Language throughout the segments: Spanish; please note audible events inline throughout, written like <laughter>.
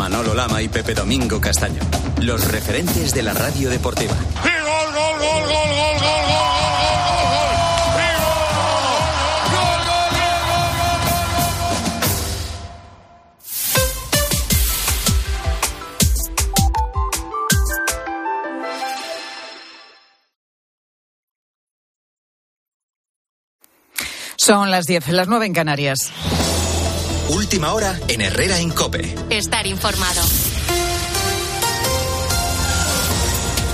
Manolo Lama y Pepe Domingo Castaño. Los referentes de la radio deportiva. gol, gol, gol, gol, gol, gol, gol, Son las 10, las 9 en Canarias. Última hora en Herrera en Cope. Estar informado.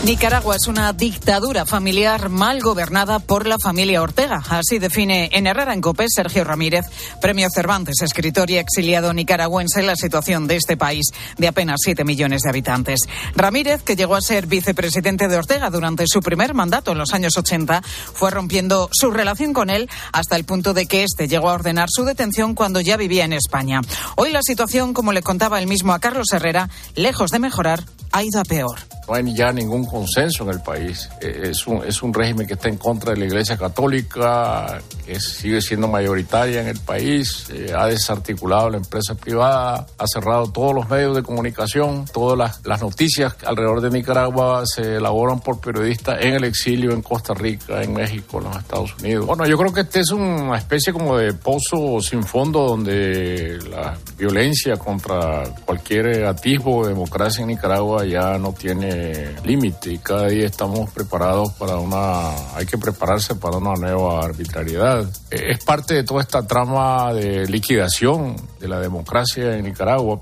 Nicaragua es una dictadura familiar mal gobernada por la familia Ortega. Así define en Herrera en Copé Sergio Ramírez, premio Cervantes, escritor y exiliado nicaragüense, la situación de este país de apenas 7 millones de habitantes. Ramírez, que llegó a ser vicepresidente de Ortega durante su primer mandato en los años 80, fue rompiendo su relación con él hasta el punto de que éste llegó a ordenar su detención cuando ya vivía en España. Hoy la situación, como le contaba él mismo a Carlos Herrera, lejos de mejorar, ha ido a peor. No hay ya ningún consenso en el país. Eh, es un, es un régimen que está en contra de la Iglesia Católica, que sigue siendo mayoritaria en el país, eh, ha desarticulado la empresa privada, ha cerrado todos los medios de comunicación, todas las, las noticias alrededor de Nicaragua se elaboran por periodistas en el exilio, en Costa Rica, en México, en los Estados Unidos. Bueno, yo creo que este es una especie como de pozo sin fondo donde la violencia contra cualquier atisbo de democracia en Nicaragua ya no tiene límite y cada día estamos preparados para una, hay que prepararse para una nueva arbitrariedad. Eh, Es parte de toda esta trama de liquidación de la democracia en Nicaragua.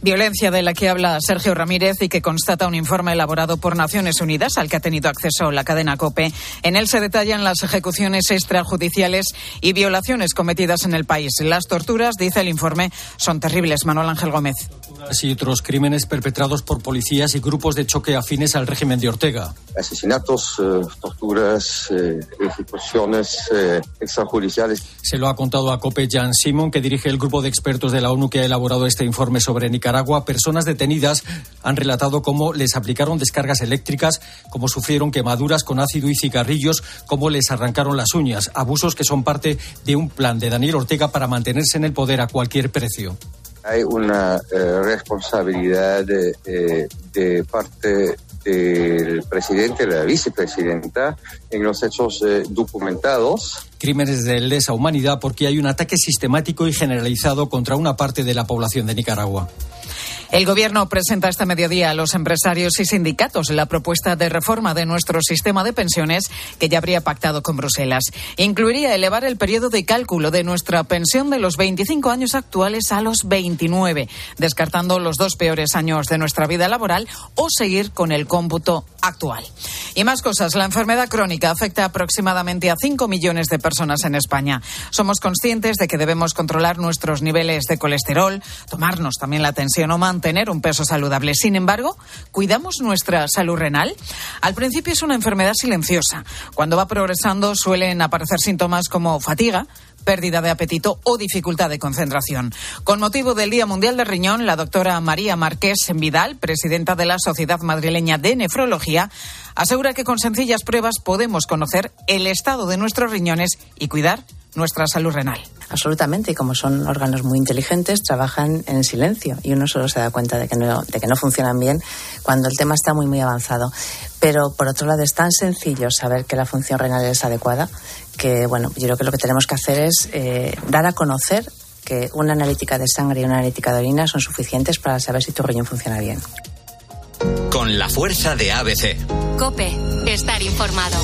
Violencia de la que habla Sergio Ramírez y que constata un informe elaborado por Naciones Unidas al que ha tenido acceso la cadena COPE. En él se detallan las ejecuciones extrajudiciales y violaciones cometidas en el país. Las torturas, dice el informe, son terribles. Manuel Ángel Gómez. Y otros crímenes perpetrados por policías y grupos de choque afines al régimen de Ortega. Asesinatos, eh, torturas, eh, ejecuciones eh, extrajudiciales. Se lo ha contado a COPE Jan Simon, que dirige el grupo de expertos de la ONU que ha elaborado este informe sobre Nicaragua. Personas detenidas han relatado cómo les aplicaron descargas eléctricas, cómo sufrieron quemaduras con ácido y cigarrillos, cómo les arrancaron las uñas, abusos que son parte de un plan de Daniel Ortega para mantenerse en el poder a cualquier precio. Hay una eh, responsabilidad de, eh, de parte del presidente, de la vicepresidenta, en los hechos eh, documentados. Crímenes de lesa humanidad porque hay un ataque sistemático y generalizado contra una parte de la población de Nicaragua. El Gobierno presenta este mediodía a los empresarios y sindicatos la propuesta de reforma de nuestro sistema de pensiones que ya habría pactado con Bruselas. Incluiría elevar el periodo de cálculo de nuestra pensión de los 25 años actuales a los 29, descartando los dos peores años de nuestra vida laboral o seguir con el cómputo actual. Y más cosas. La enfermedad crónica afecta aproximadamente a 5 millones de personas en España. Somos conscientes de que debemos controlar nuestros niveles de colesterol, tomarnos también la tensión o mantener un peso saludable. Sin embargo, ¿cuidamos nuestra salud renal? Al principio es una enfermedad silenciosa. Cuando va progresando suelen aparecer síntomas como fatiga, pérdida de apetito o dificultad de concentración. Con motivo del Día Mundial del Riñón, la doctora María Marqués Vidal, presidenta de la Sociedad Madrileña de Nefrología, asegura que con sencillas pruebas podemos conocer el estado de nuestros riñones y cuidar nuestra salud renal. Absolutamente, y como son órganos muy inteligentes, trabajan en silencio y uno solo se da cuenta de que no, de que no funcionan bien cuando el tema está muy, muy avanzado. Pero por otro lado, es tan sencillo saber que la función renal es adecuada que, bueno, yo creo que lo que tenemos que hacer es eh, dar a conocer que una analítica de sangre y una analítica de orina son suficientes para saber si tu riñón funciona bien. Con la fuerza de ABC. Cope, estar informado.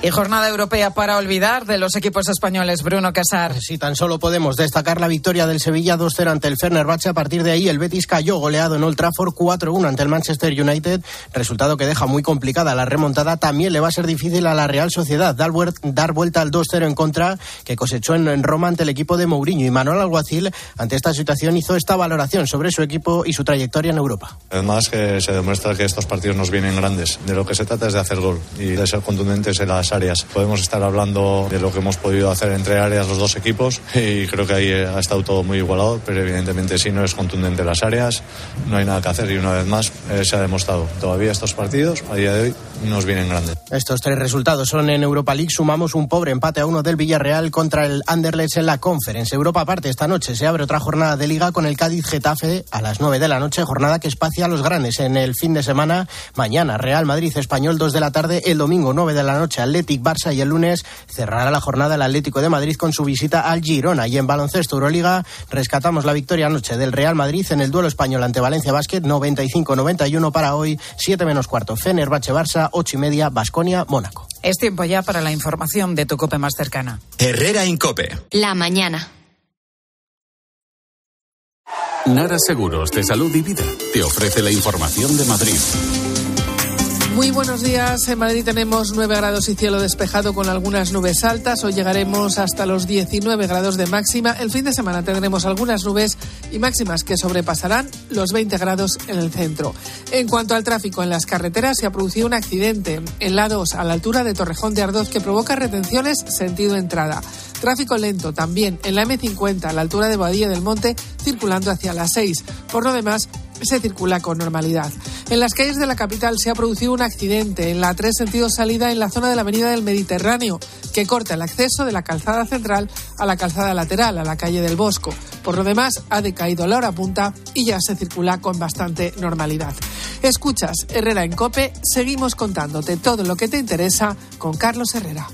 Y jornada europea para olvidar de los equipos españoles. Bruno Casar. Si tan solo podemos destacar la victoria del Sevilla 2-0 ante el Fenerbahce. A partir de ahí, el Betis cayó goleado en Old Trafford 4-1 ante el Manchester United. Resultado que deja muy complicada la remontada. También le va a ser difícil a la Real Sociedad dar, dar vuelta al 2-0 en contra que cosechó en Roma ante el equipo de Mourinho. Y Manuel Alguacil, ante esta situación, hizo esta valoración sobre su equipo y su trayectoria en Europa. Además, que se demuestra que estos partidos nos vienen grandes. De lo que se trata es de hacer gol y de ser contundentes en las las áreas. Podemos estar hablando de lo que hemos podido hacer entre áreas los dos equipos y creo que ahí ha estado todo muy igualado, pero evidentemente si no es contundente las áreas, no hay nada que hacer y una vez más eh, se ha demostrado. Todavía estos partidos, a día de hoy, nos vienen grandes. Estos tres resultados son en Europa League. Sumamos un pobre empate a uno del Villarreal contra el Anderlecht en la Conference. Europa aparte, esta noche se abre otra jornada de liga con el Cádiz Getafe a las 9 de la noche, jornada que espacia a los grandes en el fin de semana. Mañana Real Madrid Español 2 de la tarde, el domingo 9 de la noche Athletic Barça y el lunes cerrará la jornada el Atlético de Madrid con su visita al Girona. Y en baloncesto Euroliga rescatamos la victoria anoche del Real Madrid en el duelo español ante Valencia Basket 95-91 para hoy, 7 menos cuarto Fenerbahce Barça, 8 y media Basconia Mónaco. Es tiempo ya para la información de tu cope más cercana. Herrera Incope. La mañana. Nara Seguros de Salud y Vida te ofrece la información de Madrid. Muy buenos días. En Madrid tenemos 9 grados y cielo despejado con algunas nubes altas. Hoy llegaremos hasta los 19 grados de máxima. El fin de semana tendremos algunas nubes y máximas que sobrepasarán los 20 grados en el centro. En cuanto al tráfico en las carreteras, se ha producido un accidente en la 2 a la altura de Torrejón de Ardoz que provoca retenciones sentido entrada. Tráfico lento también en la M50 a la altura de Boadilla del Monte circulando hacia las 6. Por lo demás, se circula con normalidad. En las calles de la capital se ha producido un accidente en la 3 sentido salida en la zona de la Avenida del Mediterráneo, que corta el acceso de la calzada central a la calzada lateral, a la calle del Bosco. Por lo demás, ha decaído la hora punta y ya se circula con bastante normalidad. Escuchas Herrera en Cope, seguimos contándote todo lo que te interesa con Carlos Herrera.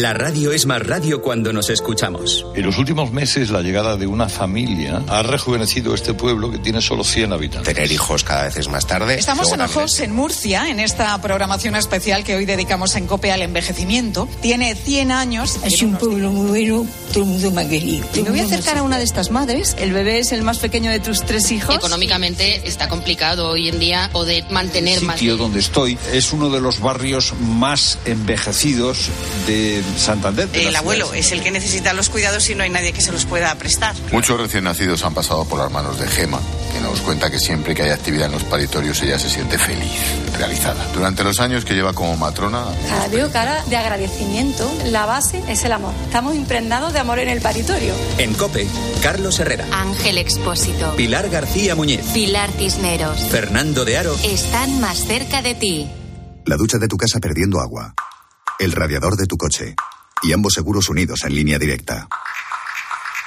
La radio es más radio cuando nos escuchamos. En los últimos meses, la llegada de una familia ha rejuvenecido este pueblo que tiene solo 100 habitantes. Tener hijos cada vez es más tarde. Estamos en Ojos, en Murcia, en esta programación especial que hoy dedicamos en COPE al envejecimiento. Tiene 100 años. Es un pueblo muy bueno, todo el mundo me ha querido. Me voy a acercar a una de estas madres. El bebé es el más pequeño de tus tres hijos. Económicamente está complicado hoy en día poder mantener el más. sitio donde estoy es uno de los barrios más envejecidos de Santander. de El abuelo es el que necesita los cuidados y no hay nadie que se los pueda prestar. Muchos recién nacidos han pasado por las manos de Gema, que nos cuenta que siempre que hay actividad en los paritorios ella se siente feliz, realizada. Durante los años que lleva como matrona, Cada veo cara de agradecimiento. La base es el amor. Estamos impregnados de amor en el paritorio. En COPE, Carlos Herrera, Ángel Expósito. Pilar García Muñiz, Pilar Cisneros. Fernando de Aro. Están más cerca de ti. La ducha de tu casa perdiendo agua. El radiador de tu coche. Y ambos seguros unidos en línea directa.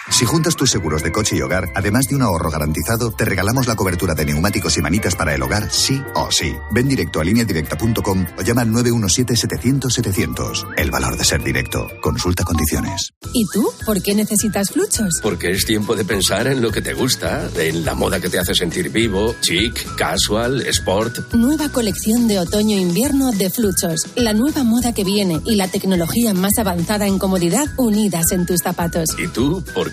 Si juntas tus seguros de coche y hogar, además de un ahorro garantizado, te regalamos la cobertura de neumáticos y manitas para el hogar, sí o sí. Ven directo a lineadirecta.com o llama al 917-700-700. El valor de ser directo. Consulta condiciones. ¿Y tú? ¿Por qué necesitas fluchos? Porque es tiempo de pensar en lo que te gusta, en la moda que te hace sentir vivo, chic, casual, sport. Nueva colección de otoño-invierno de Fluchos. La nueva moda que viene y la tecnología más avanzada en comodidad unidas en tus zapatos. ¿Y tú por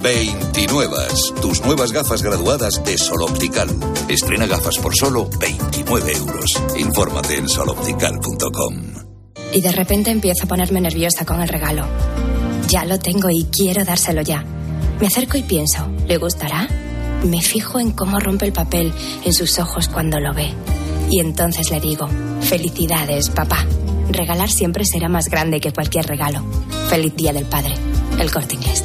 29. Tus nuevas gafas graduadas de Sol Optical. Estrena gafas por solo 29 euros. Infórmate en soloptical.com. Y de repente empiezo a ponerme nerviosa con el regalo. Ya lo tengo y quiero dárselo ya. Me acerco y pienso, ¿le gustará? Me fijo en cómo rompe el papel en sus ojos cuando lo ve. Y entonces le digo, felicidades, papá. Regalar siempre será más grande que cualquier regalo. Feliz Día del Padre. El corte inglés.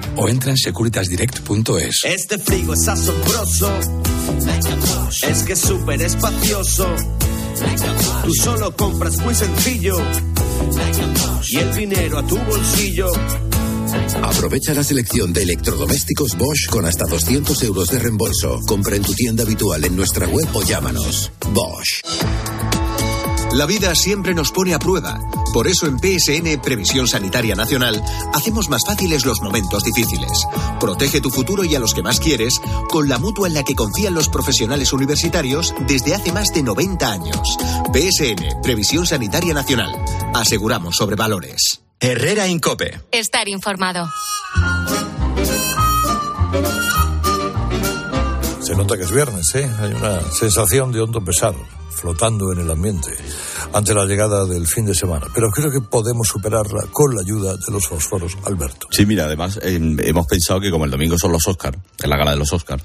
o entra en securitasdirect.es. Este frigo es asombroso. Es que es súper espacioso. Tú solo compras muy sencillo y el dinero a tu bolsillo. Aprovecha la selección de electrodomésticos Bosch con hasta 200 euros de reembolso. Compra en tu tienda habitual en nuestra web o llámanos. Bosch. La vida siempre nos pone a prueba. Por eso en PSN Previsión Sanitaria Nacional hacemos más fáciles los momentos difíciles. Protege tu futuro y a los que más quieres con la mutua en la que confían los profesionales universitarios desde hace más de 90 años. PSN Previsión Sanitaria Nacional. Aseguramos sobre valores. Herrera Incope. Estar informado. Se nota que es viernes, ¿eh? Hay una sensación de hondo pesar flotando en el ambiente ante la llegada del fin de semana. Pero creo que podemos superarla con la ayuda de los fósforos, Alberto. Sí, mira, además eh, hemos pensado que como el domingo son los Oscars, es la gala de los Oscars,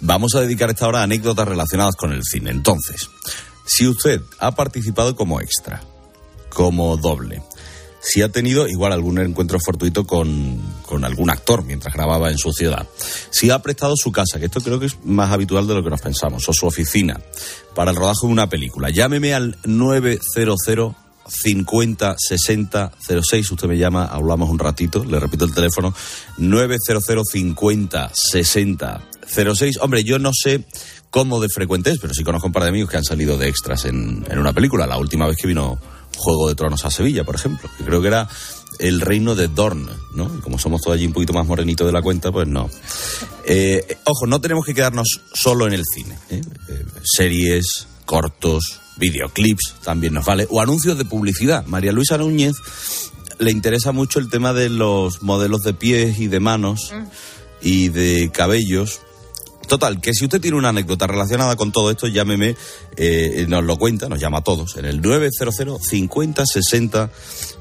vamos a dedicar esta hora a anécdotas relacionadas con el cine. Entonces, si usted ha participado como extra, como doble, si ha tenido igual algún encuentro fortuito con, con, algún actor mientras grababa en su ciudad, si ha prestado su casa, que esto creo que es más habitual de lo que nos pensamos, o su oficina, para el rodaje de una película, llámeme al 900 50 60 06. Usted me llama, hablamos un ratito, le repito el teléfono, 900 50 60 06. Hombre, yo no sé cómo de frecuente es, pero sí conozco un par de amigos que han salido de extras en, en una película. La última vez que vino Juego de Tronos a Sevilla, por ejemplo, que creo que era el reino de Dorn, ¿no? Y como somos todos allí un poquito más morenitos de la cuenta, pues no. Eh, ojo, no tenemos que quedarnos solo en el cine. ¿eh? Eh, series, cortos, videoclips también nos vale, o anuncios de publicidad. María Luisa Núñez le interesa mucho el tema de los modelos de pies y de manos y de cabellos. Total, que si usted tiene una anécdota relacionada con todo esto, llámeme, eh, nos lo cuenta, nos llama a todos, en el 900 50 60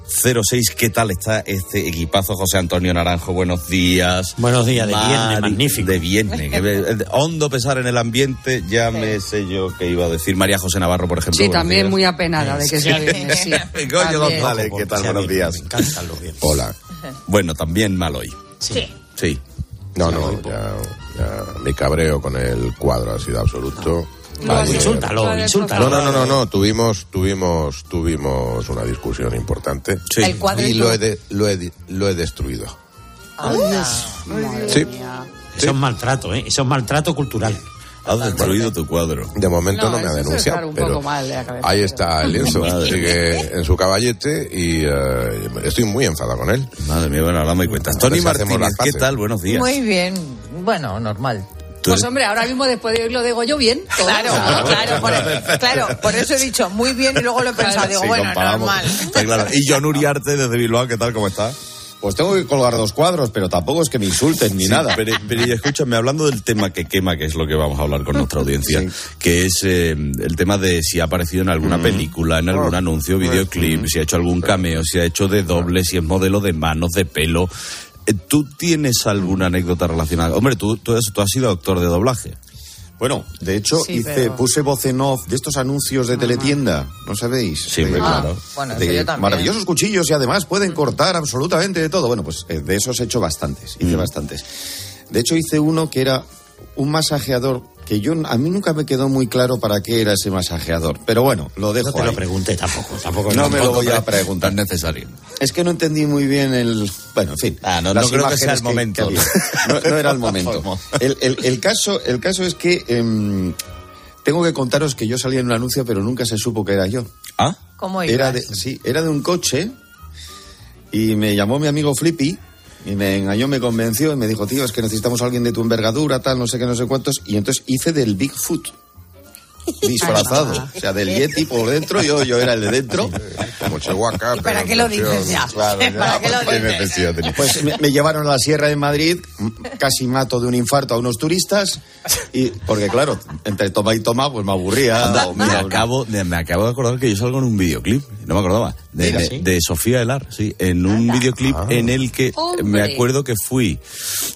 06. ¿Qué tal está este equipazo, José Antonio Naranjo? Buenos días. Buenos días, de Mari- viernes, magnífico. De viernes. que hondo pesar en el ambiente, ya me sé yo qué iba a decir. María José Navarro, por ejemplo. Sí, también días. muy apenada de que sea viernes, sí. <laughs> Goyo También. González, ¿qué tal? Buenos días. Hola. <laughs> Bueno, también mal hoy. Sí. Sí. No, no, ya, ya mi cabreo con el cuadro ha sido absoluto. Ayer- Insúltalo, insúltalo. No, no, no, no, no, tuvimos, tuvimos, tuvimos una discusión importante. Sí. El cuadro y lo he, de- lo, he, di- lo he destruido. Sí. Sí. Eso es maltrato, ¿eh? Eso es maltrato cultural. Has destruido tu cuadro. De momento no, me ha denunciado, pero poco mal de la cabeza. ahí está el lienzo. <laughs> Sigue en su caballete y eh, estoy muy enfadado con él. Madre mía, bueno, ahora me cuentas. Tony Martínez, ¿qué tal? Buenos días. Muy bien. Bueno, normal. Pues hombre, ahora mismo después de oírlo de Goyo, <laughs> bien. Claro, claro, por, claro, por eso he dicho muy bien y luego lo he pensado. Digo, Sí, bueno, normal. Está claro. Y John Uriarte <laughs> desde Bilbao, ¿qué tal? ¿Cómo está? Pues tengo que colgar dos cuadros, pero tampoco es que me insulten ni Sí, nada. Pero, pero y escúchame, hablando del tema que quema, que es lo que vamos a hablar con nuestra audiencia, <laughs> que es eh, el tema de si ha aparecido en alguna película, en algún anuncio, videoclip, si ha hecho algún cameo, si ha hecho de doble, si es modelo de manos, de pelo. Eh, ¿Tú tienes alguna anécdota relacionada? Hombre, tú, tú has sido actor de doblaje. Bueno, de hecho, Sí, hice, pero- puse voz en off de estos anuncios de teletienda, ¿no sabéis? Sí, claro. Ah, bueno, de eso yo también. maravillosos cuchillos y además pueden cortar absolutamente de todo. Bueno, pues eh, de esos he hecho bastantes, hice Mm. bastantes. De hecho, hice uno que era un masajeador que yo a mí nunca me quedó muy claro para qué era ese masajeador. Pero bueno, lo dejo No te lo pregunté tampoco. tampoco No me lo voy a preguntar. necesario. Es que no entendí muy bien el. Bueno, en fin. Ah, no- las no creo que sea imágenes el momento. No, no era el <laughs> momento. El, el- el caso, el caso es que em, tengo que contaros que yo salí en un anuncio, pero nunca se supo que era yo. ¿Ah? ¿Cómo Era de, sí, era de un coche y me llamó mi amigo Flippy y me engañó, me convenció y me dijo, tío, es que necesitamos a alguien de tu envergadura, tal, no sé qué, no sé cuántos. Y entonces hice del Bigfoot. <laughs> Disfrazado, o sea, del Yeti por dentro, yo, yo era el de dentro. Como Chihuahua, ¿Para qué lo dices ya? Claro, ya, ¿Para qué lo ¿qué dices? Pues me, me llevaron a la Sierra de Madrid, casi mato de un infarto a unos turistas, y porque claro, entre toma y toma, pues me aburría. Anda, o me, mira, acabo, me acabo de acordar que yo salgo en un videoclip, no me acordaba, de, Sofía Elar, sí, en un videoclip en el que Hombre. me acuerdo que fui,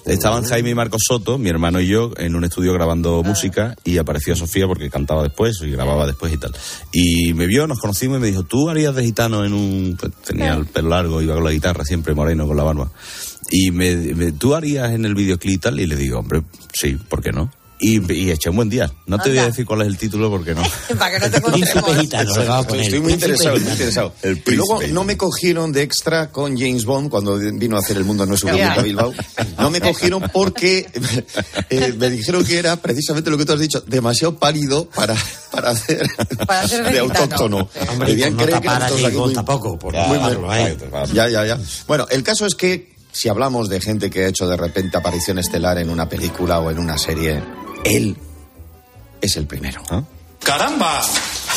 estaban Jaime y Marcos Soto, mi hermano y yo, en un estudio grabando música y apareció Sofía porque cantaba después y grababa después y tal. Y me vio, nos conocimos y me dijo, ¿tú harías de gitano en un... pues, tenía el pelo largo, iba con la guitarra, siempre moreno, con la barba. Y me, me- ¿tú harías en el videoclip y tal? Y le digo, hombre, sí, ¿por qué no? Y, y eché un buen día. No te voy a decir cuál es el título porque no. <laughs> Para que no te encontremos. Estoy, estoy muy interesado, muy interesado. El y luego príncipe. no me cogieron de extra con James Bond cuando vino a hacer El Mundo no es un a Bilbao. No me cogieron porque eh, me dijeron que era precisamente lo que tú has dicho, demasiado pálido para, para hacer, Para hacer de gitano. autóctono. Hombre, Debían pues no creer que muy- tampoco, por muy taparlo, mal. ¿eh? Ya, ya, ya. Bueno, el caso es que si hablamos de gente que ha hecho de repente aparición estelar en una película o en una serie, él es el primero. ¡Caramba!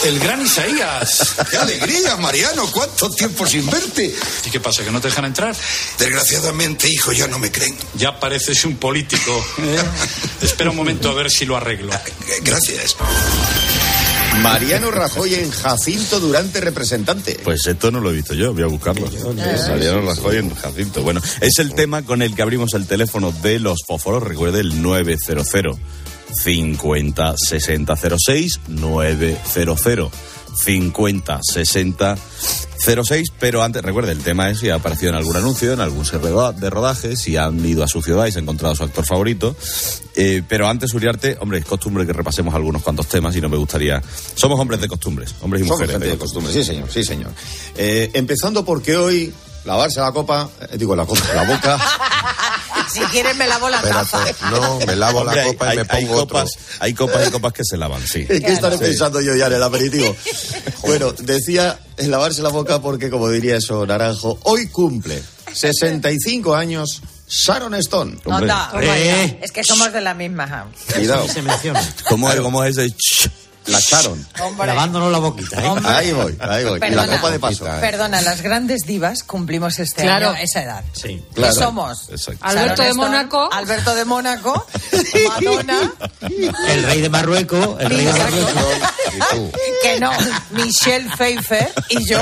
El gran Isaías. <laughs> ¡Qué alegría, Mariano! ¿Cuánto tiempo sin verte? ¿Y qué pasa, que no te dejan entrar? Desgraciadamente, hijo, ya no me creen. Ya pareces un político. ¿eh? <laughs> Espera un momento a ver si lo arreglo. Gracias. Mariano Rajoy en Jacinto Durante representante. Pues esto no lo he visto yo, voy a buscarlo. Mariano Rajoy en Jacinto. Bueno, es el tema con el que abrimos el teléfono de los fósforos. Recuerde el 900 50 60 06 900 50 60 06, pero antes, recuerde, el tema es si ha aparecido en algún anuncio, en algún set de roda- de rodaje, si han ido a su ciudad y se ha encontrado a su actor favorito. Eh, pero antes, Uriarte, hombre, es costumbre que repasemos algunos cuantos temas y no me gustaría... Somos hombres de costumbres, hombres y Somos mujeres. gente de costumbre, sí señor, sí señor. Eh, empezando porque hoy lavarse la copa, eh, digo la copa, la boca. <laughs> Si quieres me lavo la taza. No, me lavo Hombre, la copa hay, y me hay pongo copas, hay copas y copas que se lavan, sí. ¿En qué estaré Sí. pensando yo ya en el aperitivo? Bueno, decía en lavarse la boca porque, como diría eso, Naranjo, hoy cumple 65 años Sharon Stone. Hombre. vaya. Es que somos de la misma. Cuidado. Se menciona. ¿Cómo es, cómo es ese? La. Hombre. Lavándonos la boquita, ¿eh? Ahí voy, ahí voy. Y la Perdona. copa de paso. Perdona, las grandes divas cumplimos este Claro. año esa edad. Sí. Claro. ¿Qué somos? Exacto. Alberto de Mónaco. Alberto de Mónaco, Madonna, El rey de Marruecos, el rey de Marruecos. que no, Michelle Pfeiffer y yo.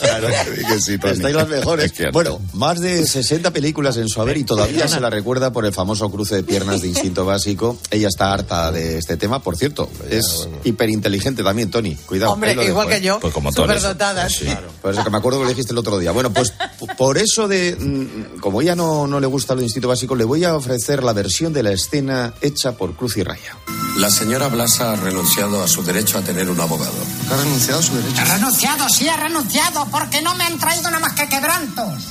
Claro que sí, Tony. Estáis las mejores. Es Bueno, más de 60 películas en su haber y todavía se la recuerda por el famoso cruce de piernas de <laughs> instinto básico. Ella está harta de este tema, por cierto. Es hiperinteligente también, Tony. Cuidado. Hombre, igual dejo, que ¿eh? yo, Pues como Tony. superdotadas. Sí, por eso que me acuerdo que lo dijiste el otro día. Bueno, pues por eso de, mm, como ella no, no le gusta lo de instinto básico, le voy a ofrecer la versión de la escena hecha por Cruz y Raya. La señora Blasa ha renunciado a su derecho a tener un abogado. ¿Ha renunciado a su derecho? He renunciado, sí he renunciado, porque no me han traído nada más que quebrantos.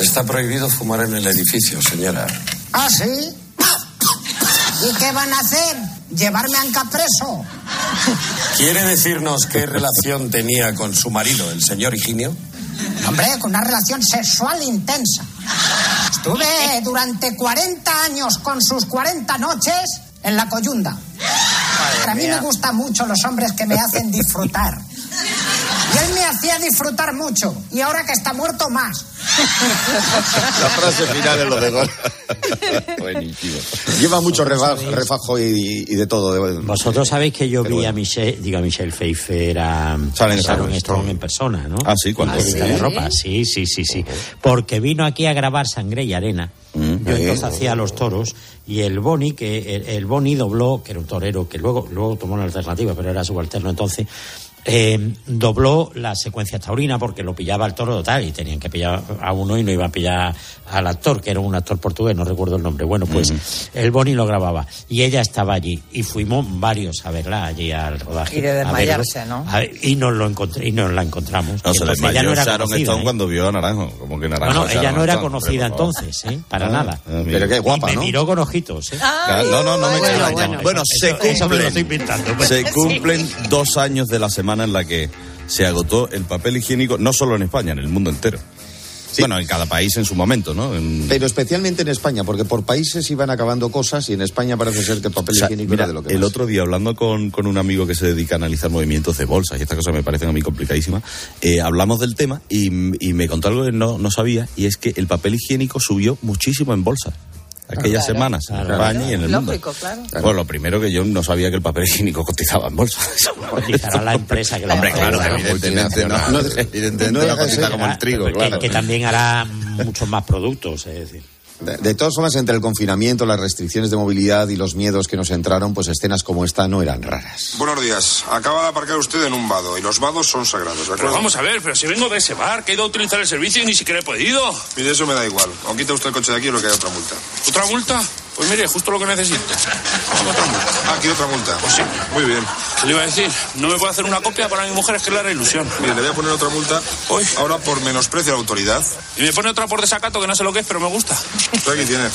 Está prohibido fumar en el edificio, señora. ¿Ah, sí? ¿Y qué van a hacer? ¿Llevarme a Anca preso? ¿Quiere decirnos qué relación tenía con su marido, el señor Higinio? Hombre, con una relación sexual intensa. Estuve durante 40 años con sus 40 noches en la coyunda. a mí me gustan mucho los hombres que me hacen disfrutar. Y él me hacía disfrutar mucho. Y ahora que está muerto, más. La frase final es lo mejor. <laughs> Buenísimo. Lleva mucho refajo, refajo y, y de todo. de- Vosotros sabéis que yo Pero vi a. Michelle, digo a Michelle Pfeiffer, a Sharon a Sharon Stone. En persona, ¿no? Ah, sí. Fábrica de ¿Sí? ropa, sí, sí, sí, sí. Porque vino aquí a grabar Sangre y Arena. Mm. Yo entonces hacía los toros y el Boni, que el, el Boni dobló, que era un torero que luego, luego tomó una alternativa, pero era subalterno entonces, eh, dobló la secuencia taurina porque lo pillaba el toro total y tenían que pillar a uno y no iban a pillar al actor, que era un actor portugués, no recuerdo el nombre. Bueno, pues el Boni lo grababa y ella estaba allí y fuimos varios a verla allí al rodaje. Y de verlo. desmayarse, ¿no? A- y nos lo encontré, y nos la encontramos. No, se entonces ella desmayó no era Sharon conocida, Stone ¿eh? cuando vio a Naranjo. Como que Naranjo. No, no, ella no era Stone, conocida entonces, ¿eh? Para Ah, nada. ah. Pero qué guapa, y me ¿no? miró con ojitos, ¿eh? Claro, No, no, no me Bueno, bueno. Bueno, se Eso- eso me lo estoy cumplen, inventando. pues. se <laughs> cumplen dos años de la semana en la que se agotó el papel higiénico, no solo en España, en el mundo entero. Bueno, en cada país en su momento, ¿no? En- Pero especialmente en España, porque por países iban acabando cosas y en España parece ser que el papel O sea, higiénico mira, era de lo que el más. otro día hablando con, con un amigo que se dedica a analizar movimientos de bolsas y estas cosas me parecen a mí complicadísimas, eh, hablamos del tema y, y me contó algo que no, no sabía y es que el papel higiénico subió muchísimo en bolsa aquellas Claro, semanas en claro. España y en el Lógico, mundo. claro. Bueno, lo primero que yo no sabía que el papel <laughs> higiénico cotizaba en bolsa. <laughs> Cotizará la empresa que lo Hombre, claro, Claro, <laughs> evidentemente no, multinacional. evidentemente No no cotiza como el trigo, que, claro. que también hará muchos más productos, es decir. De, de todas formas, entre el confinamiento, las restricciones de movilidad y los miedos que nos entraron, pues escenas como esta no eran raras. Buenos días. Acaba de aparcar usted en un vado y los vados son sagrados, ¿de Pero acuerdo? vamos a ver, pero si vengo de ese bar, que he ido a utilizar el servicio y ni siquiera he podido. Mire, eso me da igual. O quita usted el coche de aquí o lo que hay otra multa. ¿Otra multa? Pues mire, justo lo que necesito. Otra multa. Ah, aquí otra multa. Pues sí. Muy bien. ¿Qué le iba a decir? No me puedo hacer una copia para mi mujer, es que le hará ilusión. Mire, le voy a poner otra multa Hoy. ahora por menosprecio a la autoridad. Y me pone otra por desacato, que no sé lo que es, pero me gusta. Usted aquí tiene.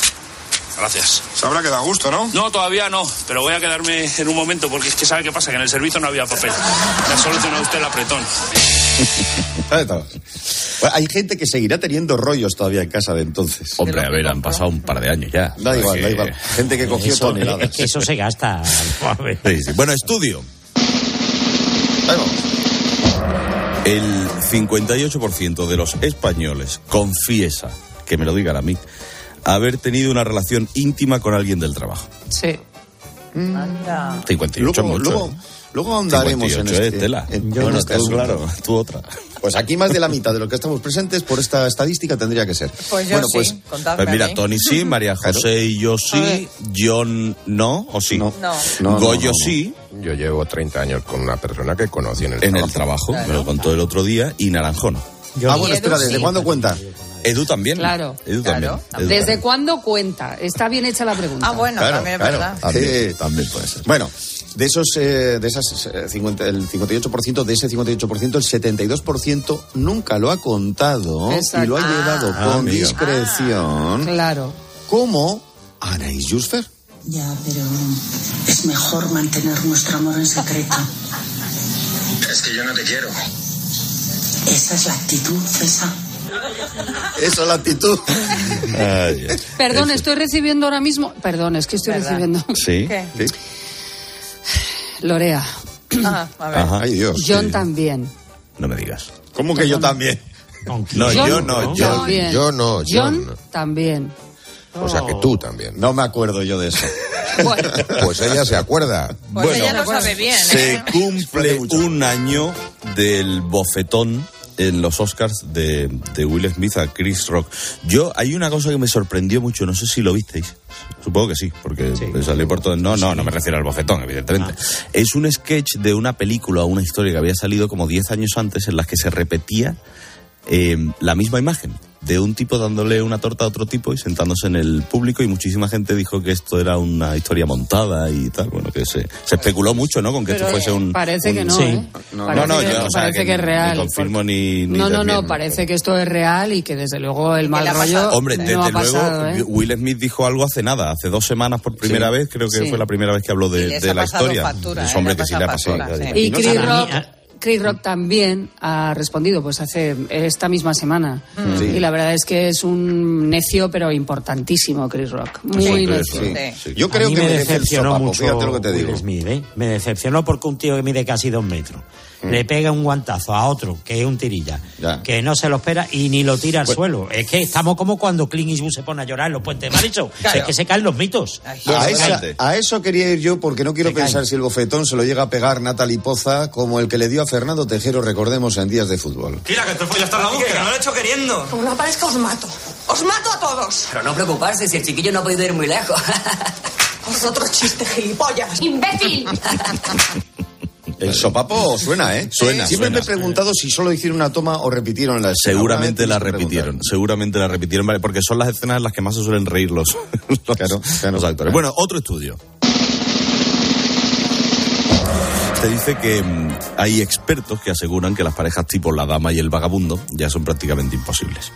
Gracias. Sabrá que da gusto, ¿no? No, todavía no, pero voy a quedarme en un momento porque es que sabe qué pasa, que en el servicio no había papel. Me ha solucionado usted el apretón. <laughs> Bueno, hay gente que seguirá teniendo rollos todavía en casa de entonces. Hombre, a ver, han pasado un par de años ya. Da igual, da igual. Gente que cogió Eso, toneladas. es que eso se gasta. <laughs> Sí, sí. Bueno, estudio. El 58% de los españoles confiesa, que me lo digan a mí, haber tenido una relación íntima con alguien del trabajo. Sí. Anda. 58 Luego, mucho. luego, luego ahondaremos en 58 este, es tela. en- Yo en no, este claro, tú otra. Pues aquí más de la mitad de lo que estamos presentes por esta estadística tendría que ser. Pues yo bueno, sí, pues, Pues mira. Tony sí, María <laughs> José y yo sí, John no, o sí. No. No. Goyo no, no. sí, Yo llevo 30 años con una persona que conocí en el en trabajo. el trabajo, me lo contó el otro día, y Naranjón. Yo- ah, bueno, espera, ¿desde sí. cuándo cuenta? Edu también. Claro. Edu Claro. también. Edu ¿Desde también. cuándo cuenta? Está bien hecha la pregunta. Ah, bueno, Claro, también es claro. verdad. También, Sí. también puede ser. Bueno, de esos, eh, de esas eh, 50 el 58%, de ese 58%, el 72% nunca lo ha contado Exacto. y lo ha Ah. llevado Ah, con amigo. discreción, Claro. como Ana y Jusfer. Ya, pero es mejor mantener nuestro amor en secreto. Es que yo no te quiero. Esa es la actitud, César. Esa es la actitud. Ay. Perdón, Eso. estoy recibiendo ahora mismo. Perdón, es que estoy ¿Verdad? recibiendo. Sí. ¿Qué? Sí. Lorea. Ah, a ver. Ajá. Ay, Dios. John Sí. también. No me digas. ¿Cómo que yo también? No, John yo no, yo. también. yo no, John John. también. O sea que tú también. No me acuerdo yo de eso. <laughs> Bueno, Pues ella se acuerda. Pues Bueno, ella lo sabe bien, Se ¿eh? cumple un año del bofetón en los Oscars de, de Will Smith a Chris Rock. Yo, hay una cosa que me sorprendió mucho, no sé si lo visteis. Supongo que sí, porque salió por todo. No, no, no me refiero al bofetón, evidentemente. Es un sketch de una película o una historia que había salido como 10 años antes en las que se repetía eh, la misma imagen de un tipo dándole una torta a otro tipo y sentándose en el público y muchísima gente dijo que esto era una historia montada y tal. Bueno, que se, se especuló mucho, ¿no? Con que Pero esto fuese un... parece que no, Sí. ¿eh? No, Parece no, que- yo, o sea, parece que es ni real, confirmo ni, ni no, no, no, parece que esto es real y que desde luego el mal rollo Hombre, no desde luego, ¿eh? Will Smith dijo algo hace nada, hace dos semanas por primera vez, creo que Sí. fue la primera vez que habló Y de, les de ha la historia. factura, es ¿eh? hombre que sí le ha pasado Y. Chris Rock, Chris Rock también ha respondido, pues hace esta misma semana. Mm. Sí. Y la verdad es que es un necio, pero importantísimo, Chris Rock. Muy necio. Yo creo a mí que me decepcionó sopapo, mucho fíjate lo que te Will digo. Smith, ¿eh? Me decepcionó porque un tío que mide casi dos metros le pega un guantazo a otro que es un tirilla, que no se lo espera y ni lo tira al Pues- suelo. Es que estamos como cuando Clint Eastwood se pone a llorar en los puentes de Maricho. Claro. Es que se caen los mitos. A, esa- a eso quería ir yo porque no quiero pensar si el bofetón se lo llega a pegar Natalie Poza como el que le dio a Fernando Tejero, recordemos, en días de fútbol. Tira, que el ya está en la búsqueda, no lo he hecho queriendo. Como no aparezca, os mato. ¡Os mato a todos! Pero no preocuparse si el chiquillo no ha podido ir muy lejos. <laughs> Vosotros chiste gilipollas. ¡Imbécil! <laughs> El sopapo suena, ¿eh? Suena, Siempre me he suena. preguntado si solo hicieron una toma o repitieron la escena. Seguramente la repitieron, seguramente la repitieron, vale, porque son las escenas en las que más se suelen reír los, <laughs> los, los actores. Bueno, otro estudio. Te dice que mm, hay expertos que aseguran que las parejas tipo la dama y el vagabundo ya son prácticamente imposibles.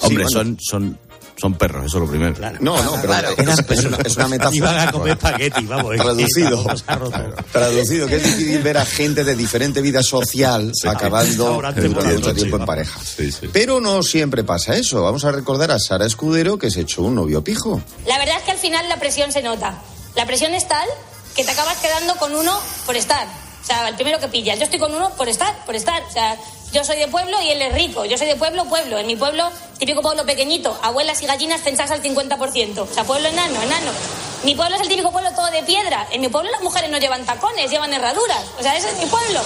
Hombre, bueno. son, son, son perros, eso es lo primero. No, no, pero es, es una, es una <laughs> metáfora. Iban a comer espagueti, vamos. Traducido. Traducido, que es difícil ver a gente de diferente vida social acabando durante la mucho tiempo en pareja. Pero no siempre pasa eso. Vamos a recordar a Sara Escudero que se echó un novio pijo. La verdad es que al final la presión se nota. La presión es tal que te acabas quedando con uno por estar. O sea, el primero que pillas. Yo estoy con uno por estar, por estar. O sea, yo soy de pueblo y él es rico. Yo soy de pueblo, pueblo. En mi pueblo, típico pueblo pequeñito, abuelas y gallinas pensadas al 50%. O sea, pueblo enano, enano. Mi pueblo es el típico pueblo todo de piedra. En mi pueblo las mujeres no llevan tacones, llevan herraduras. O sea, ese es mi pueblo.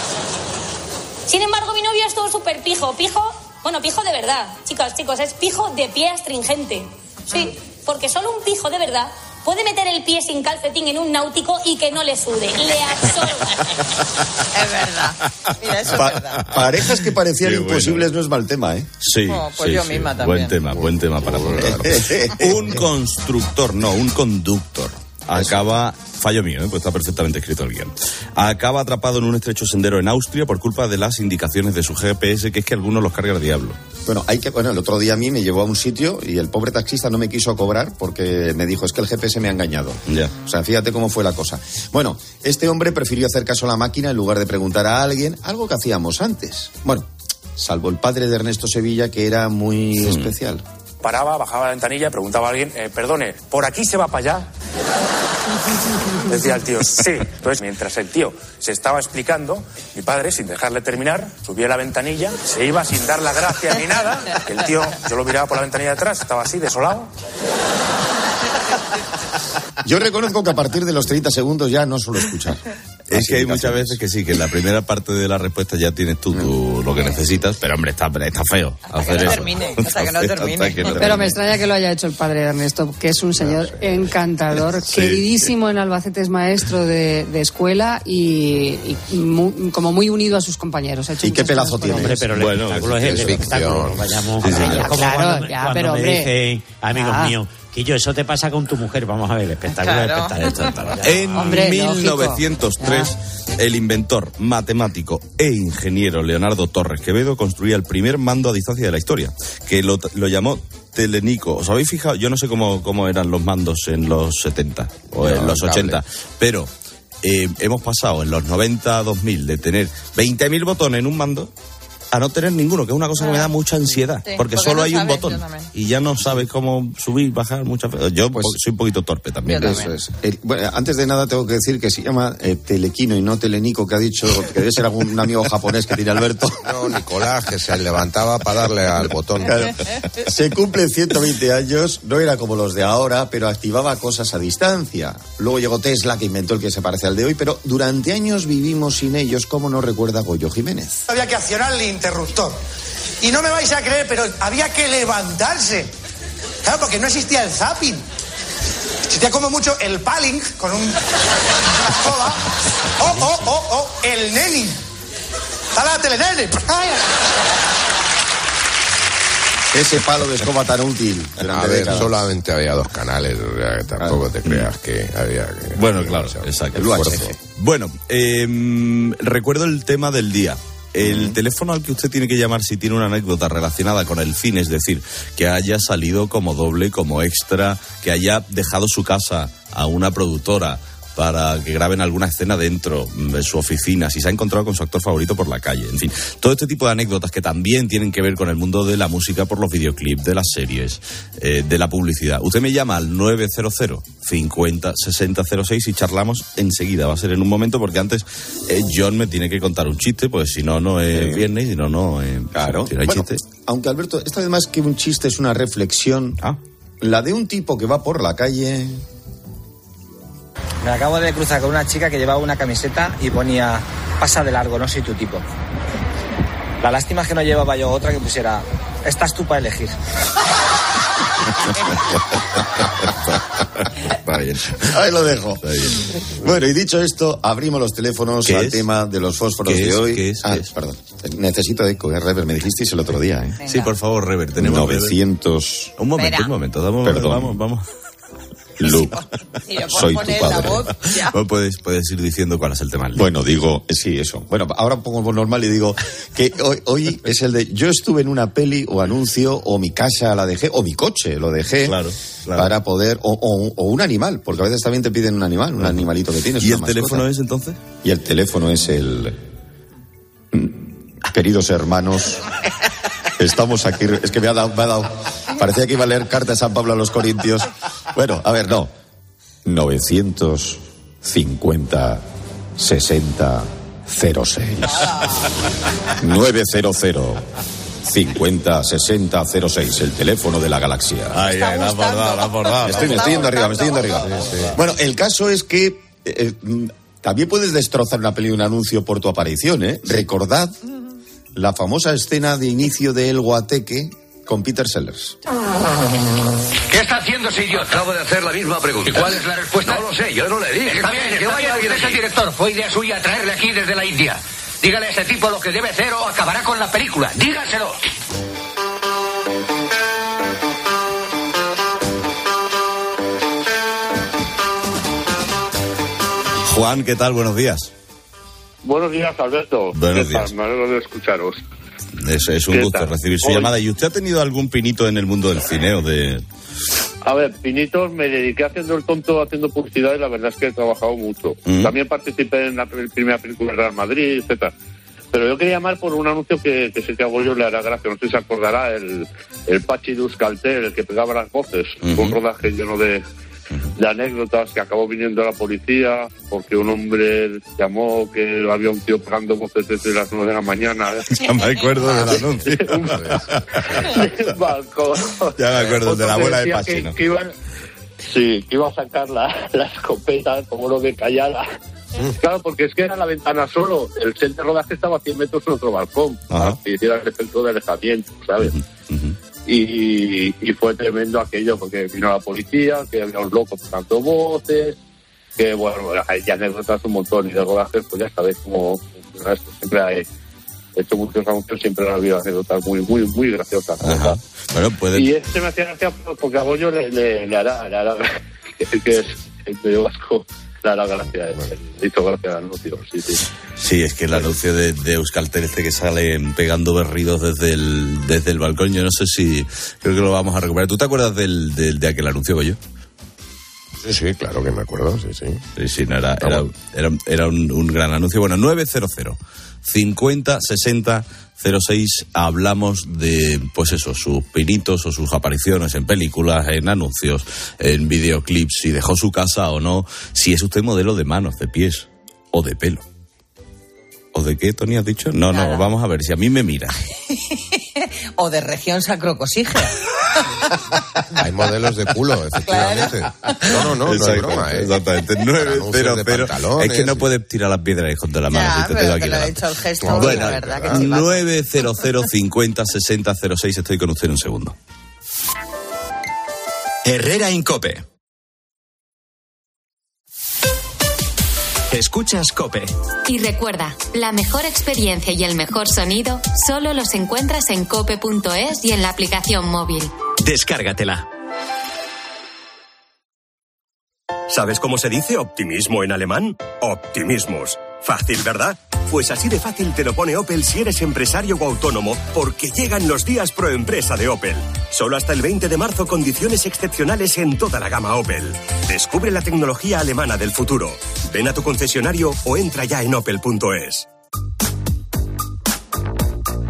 Sin embargo, mi novio es todo súper pijo. Pijo, bueno, pijo de verdad. Chicos, chicos, es pijo de pie astringente. Sí. Porque solo un pijo de verdad puede meter el pie sin calcetín en un náutico y que no le sude, le <laughs> absorba. Es verdad. Mira, eso Pa- es verdad. parejas que parecían Qué bueno. imposibles no es mal tema, ¿eh? Sí, Oh, pues sí, yo sí. misma también. Buen tema, buen tema para <laughs> hablar. un constructor, no, un conductor. Acaba, fallo mío, ¿eh? pues está perfectamente escrito el guion. Acaba atrapado en un estrecho sendero en Austria por culpa de las indicaciones de su GPS, que es que algunos los carga el diablo. Bueno, hay que, bueno, el otro día a mí me llevó a un sitio y el pobre taxista no me quiso cobrar porque me dijo, es que el GPS me ha engañado. Ya. O sea, fíjate cómo fue la cosa. Bueno, este hombre prefirió hacer caso a la máquina en lugar de preguntar a alguien algo que hacíamos antes. Bueno, salvo el padre de Ernesto Sevilla, que era muy especial. Paraba, bajaba la ventanilla, preguntaba a alguien, eh, perdone, ¿por aquí se va para allá? Decía el tío, sí. Entonces, mientras el tío se estaba explicando, mi padre, sin dejarle terminar, subía la ventanilla, se iba sin dar las gracias ni nada. El tío, yo lo miraba por la ventanilla de atrás, estaba así, desolado. Yo reconozco que a partir de los 30 segundos ya no suelo escuchar. Es que hay muchas veces que sí, que en la primera parte de la respuesta ya tienes tú, tú lo que necesitas, pero hombre, está, está feo hacer que no eso. termine, hasta que no termine. <laughs> hasta que no Pero termine. me extraña que lo haya hecho el padre Ernesto, que es un señor encantador, <laughs> Sí. queridísimo en Albacete, es maestro de, de escuela y, y mu- como muy unido a sus compañeros. Ha hecho ¿Y qué pelazo tiene? Hombre, pero el Bueno, espectáculo es, es el ficción. espectáculo. Vayamos. Sí, sí, ya. Claro, cuando, ya, cuando pero, me hombre. dicen, amigos Ah. míos, que yo, eso te pasa con tu mujer. Vamos a ver, el espectáculo es Claro. espectáculo. <laughs> En Hombre, lógico. 1903, el inventor, matemático e ingeniero Leonardo Torres Quevedo construía el primer mando a distancia de la historia, que lo, lo llamó Telenico. ¿Os habéis fijado? Yo no sé cómo, cómo eran los mandos en los 70 o en los cable. 80, pero eh, hemos pasado en los 90 a 2000 de tener 20.000 botones en un mando a no tener ninguno, que es una cosa que me da mucha ansiedad, Sí, porque porque solo no hay un sabes, botón yo también. y ya no sabes cómo subir, bajar muchas veces. Yo po- soy un poquito torpe también. Eso es. El- bueno, antes de nada tengo que decir que se llama eh, Telequino y no Telenico, que ha dicho que debe ser algún amigo japonés que tiene Alberto. <laughs> No, Nicolás, que se levantaba para darle al botón. Claro. Se cumplen 120 años, no era como los de ahora, pero activaba cosas a distancia. Luego llegó Tesla, que inventó el que se parece al de hoy, pero durante años vivimos sin ellos, como nos recuerda Goyo Jiménez. Había que accionar interruptor. Y no me vais a creer, pero había que levantarse. Claro, porque no existía el zapping. Existía como mucho el paling con un una escoba. O, o, o, o, el neni. Para la tele, nene. Ay, Ese palo de escoba tan útil. A ver, solamente había dos canales, o sea, que tampoco te creas que había que... Bueno, claro, exacto. El UHF. Bueno, eh, recuerdo el tema del día. El teléfono al que usted tiene que llamar si tiene una anécdota relacionada con el cine, es decir, que haya salido como doble, como extra, que haya dejado su casa a una productora para que graben alguna escena dentro de su oficina, si se ha encontrado con su actor favorito por la calle, en fin, todo este tipo de anécdotas que también tienen que ver con el mundo de la música por los videoclips, de las series, eh, de la publicidad. Usted me llama al 900 50 60 06 y charlamos enseguida, va a ser en un momento porque antes eh, John me tiene que contar un chiste, pues si no, no es viernes y si no, no, eh, Claro. si no hay Bueno, chiste. aunque Alberto, esta vez más que un chiste es una reflexión. Ah. La de un tipo que va por la calle. Me acabo de cruzar con una chica que llevaba una camiseta y ponía pasa de largo, no soy tu tipo. La lástima es que no llevaba yo otra que pusiera estás tú para elegir. <laughs> Está bien. Ahí lo dejo. Está bien. Bueno, y dicho esto, abrimos los teléfonos ¿Qué al es? tema de los fósforos ¿Qué de es? hoy. ¿Qué es? Ah, ¿Qué es? perdón. Necesito eco, eh, Rever, me dijisteis el otro día, ¿eh? Sí, por favor, Rever, tenemos 900. Un momento, Espera. un momento, damos- Perdón. vamos, vamos. <laughs> Puedo soy tu padre. voz, <laughs> puedes, puedes ir diciendo cuál es el tema. Bueno, digo, sí, eso. Bueno, ahora pongo voz normal y digo que hoy, hoy es el de yo estuve en una peli o anuncio o mi casa la dejé o mi coche lo dejé Claro, claro. para poder o, o- o un animal, porque a veces también te piden un animal, un animalito que tienes. ¿Y una el teléfono es entonces? Y el teléfono es el queridos hermanos. <laughs> Estamos aquí. Es que me ha dado, me ha dado. Parecía que iba a leer carta de San Pablo a los Corintios. Bueno, a ver, no. 950 60 06. 900 50 60 06. El teléfono de la galaxia. Ay, ay, la bordado, la bordado. Estoy, me estoy yendo arriba, me estoy yendo arriba. Bueno, el caso es que eh, mm, también puedes destrozar una peli o un anuncio por tu aparición, ¿eh? Recordad la famosa escena de inicio de El Guateque con Peter Sellers. ¿Qué está haciendo ese idiota? Acabo de hacer la misma pregunta. ¿Y cuál es la respuesta? No lo sé, yo no le dije. Está bien, que vaya alguien es el director. Fue idea suya traerle aquí desde la India. Dígale a ese tipo lo que debe hacer o acabará con la película. Dígaselo. Juan, ¿qué tal? Buenos días. Buenos días, Alberto. Buenos días. Me alegro de escucharos. Es, es un ¿Qué gusto tal? recibir su Hoy- llamada. ¿Y usted ha tenido algún pinito en el mundo del cine o de...? A ver, Pinitos, me dediqué haciendo el tonto, haciendo publicidad y la verdad es que he trabajado mucho. Mm. También participé en la pr- primera película de Real Madrid, etcétera. Pero yo quería llamar por un anuncio que, que sé que a Goyo le hará gracia. No sé si se acordará, el, el Pachi de Euskaltel, el que pegaba las voces. Ujú. Un rodaje lleno de, de anécdotas que acabó viniendo la policía porque un hombre llamó que había un tío pegando voces desde las 9 de la mañana. <laughs> Ya me acuerdo del anuncio. <laughs> del balcón. Ya me acuerdo, de la abuela de decía Pachi, que- que iban- sí, que iba a sacar la, la escopeta como lo de Callada. Claro, porque es que era la ventana solo. El set de rodaje estaba a 100 metros en otro balcón. Ajá. Para que hiciera el efecto de alejamiento, ¿sabes? Y, y fue tremendo aquello, porque vino la policía, que había un loco pegando voces, que bueno, hay anécdotas un montón y de rodajes, pues ya funciona esto. Siempre hay, he hecho muchos anuncios, siempre ha habido anécdotas muy, muy, muy graciosas. Bueno, puede... Y este me hacía gracia porque a Goyo le, le, le hará, le hará, <laughs> que, es el medio vasco, le hará gracia, le hizo gracia al anuncio, sí, sí. Sí, es que el anuncio de, de Euskaltel este que sale pegando berridos desde el, desde el balcón, yo no sé si... Creo que lo vamos a recuperar. ¿Tú te acuerdas del, del- de aquel anuncio, yo? Sí, sí, claro que me acuerdo, sí, sí. Sí, sí, no, era, era, era, era un, un gran anuncio. Bueno, 900 50 60 06 hablamos de, pues eso, sus pinitos o sus apariciones en películas, en anuncios, en videoclips, si dejó su casa o no, si es usted modelo de manos, de pies o de pelo. ¿O de qué, Tony, has dicho? No, no, vamos a ver, si a mí me mira. <laughs> O de región sacrocosígea. <laughs> Hay modelos de culo, efectivamente. No, no, no, no es broma, ¿eh? Exactamente, Anuncios 900 de pero pantalones es que no puedes tirar las piedras hijos de la mano. Ya, si te pero tengo que aquí le ha delante. hecho el gesto, Bueno, la verdad, que chivato. 900 50 60 06 estoy con usted en un segundo. Herrera Incope. Escuchas Cope. Y recuerda, la mejor experiencia y el mejor sonido solo los encuentras en cope.es y en la aplicación móvil. Descárgatela. ¿Sabes cómo se dice optimismo en alemán? Optimismus. Fácil, ¿verdad? Pues así de fácil te lo pone Opel si eres empresario o autónomo, porque llegan los días pro empresa de Opel. Solo hasta el 20 de marzo condiciones excepcionales en toda la gama Opel. Descubre la tecnología alemana del futuro. Ven a tu concesionario o entra ya en opel.es.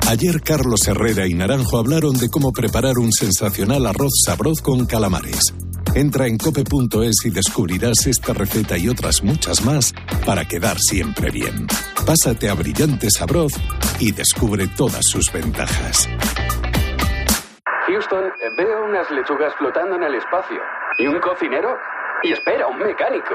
Ayer Carlos Herrera y Naranjo hablaron de cómo preparar un sensacional arroz sabroz con calamares. Entra en cope.es y descubrirás esta receta y otras muchas más para quedar siempre bien. Pásate a Brillante Sabroz y descubre todas sus ventajas. Houston, veo unas lechugas flotando en el espacio. ¿Y un cocinero? Y espera, un mecánico.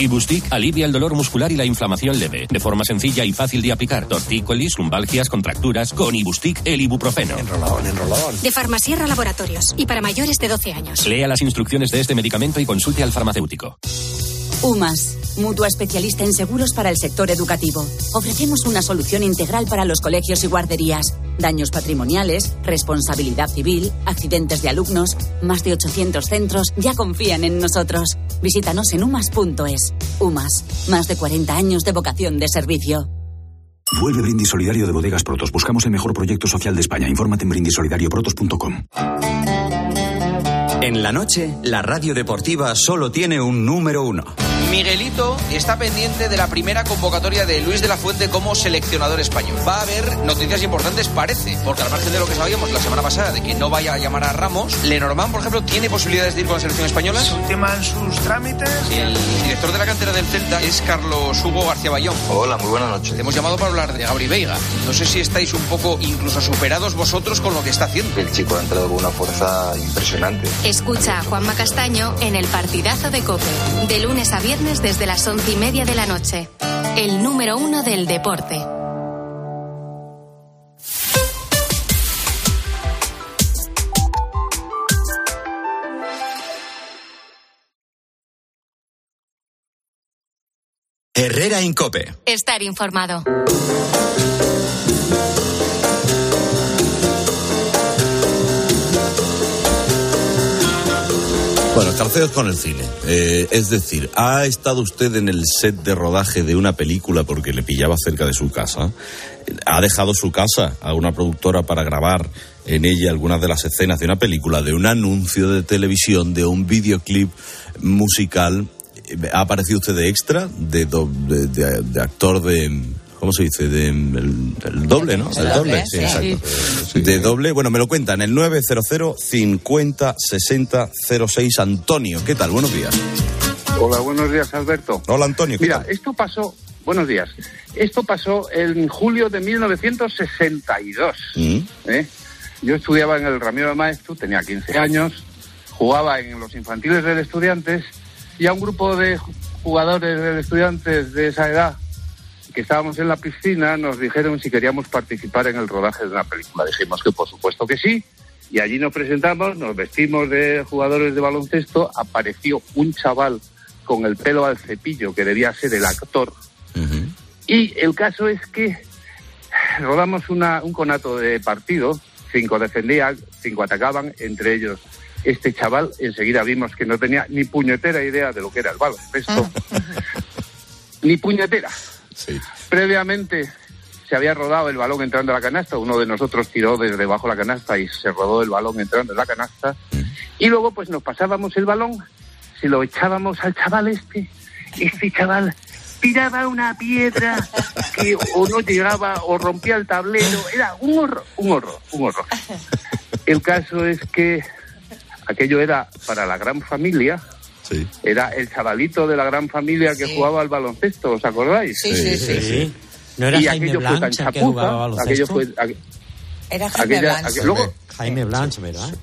Ibustic alivia el dolor muscular y la inflamación leve, de forma sencilla y fácil de aplicar. Tortícolis, lumbalgias, contracturas, con Ibustic el ibuprofeno. Enrolón, enrolón. de Farmasierra Laboratorios y para mayores de 12 años. Lea las instrucciones de este medicamento y consulte al farmacéutico. UMAS, mutua especialista en seguros para el sector educativo. Ofrecemos una solución integral para los colegios y guarderías. Daños patrimoniales, responsabilidad civil, accidentes de alumnos. Más de 800 centros ya confían en nosotros. Visítanos en umas.es. UMAS, más de 40 años de vocación de servicio. Vuelve Brindis Solidario de Bodegas Protos. Buscamos el mejor proyecto social de España. Infórmate en brindisolidarioprotos.com. En la noche, la radio deportiva solo tiene un número uno. Miguelito está pendiente de la primera convocatoria de Luis de la Fuente como seleccionador español. Va a haber noticias importantes, parece, porque al margen de lo que sabíamos la semana pasada de que no vaya a llamar a Ramos, Lenormand, por ejemplo, tiene posibilidades de ir con la selección española. ¿Se ultiman sus trámites? El director de la cantera del Celta es Carlos Hugo García Bayón. Hola, muy buenas noches. Te hemos llamado para hablar de Gabri Veiga. No sé si estáis un poco incluso superados vosotros con lo que está haciendo. El chico ha entrado con una fuerza impresionante. Escucha a Juanma Castaño en el partidazo de Cope, de lunes a viernes desde las once y media de la noche. El número uno del deporte. Herrera Incope. Estar informado. Con el cine. Eh, es decir, ¿ha estado usted en el set de rodaje de una película porque le pillaba cerca de su casa? ¿Ha dejado su casa a una productora para grabar en ella algunas de las escenas de una película, de un anuncio de televisión, de un videoclip musical? ¿Ha aparecido usted de extra, de, do- de- de- de actor de... ¿Cómo se dice? De, el, el doble, ¿no? El doble, sí, exacto. De doble, bueno, me lo cuentan, el 900 50 60 06 Antonio. ¿Qué tal? Buenos días. Hola, buenos días, Alberto. Hola, Antonio. ¿qué Mira, tal? esto pasó, buenos días, esto pasó en julio de 1962. Mm. ¿eh? Yo estudiaba en el Ramiro de Maestro, tenía 15 años, jugaba en los infantiles del Estudiantes y a un grupo de ju- jugadores del Estudiantes de esa edad que estábamos en la piscina nos dijeron si queríamos participar en el rodaje de una película. Dijimos que por supuesto que sí. Y allí nos presentamos, nos vestimos de jugadores de baloncesto, apareció un chaval con el pelo al cepillo que debía ser el actor. Y el caso es que rodamos una, un conato de partido, cinco defendían, cinco atacaban, entre ellos este chaval, enseguida vimos que no tenía ni puñetera idea de lo que era el baloncesto, <laughs> ni puñetera. Previamente se había rodado el balón entrando a la canasta, uno de nosotros tiró desde debajo la canasta y se rodó el balón entrando en la canasta. Y luego pues nos pasábamos el balón, se lo echábamos al chaval este, este chaval tiraba una piedra que o no llegaba o rompía el tablero, era un horror, un horror, un horror. El caso es que aquello era para la gran familia, era el chavalito de la gran familia que jugaba al baloncesto, ¿os acordáis? Sí, sí, sí. Sí. ¿No era Y Jaime aquello fue tan Blanche el que chapuza, aquello fue, aqu- Era Jaime aquella- Blanche. aqu- luego- Jaime Blanche, ¿verdad?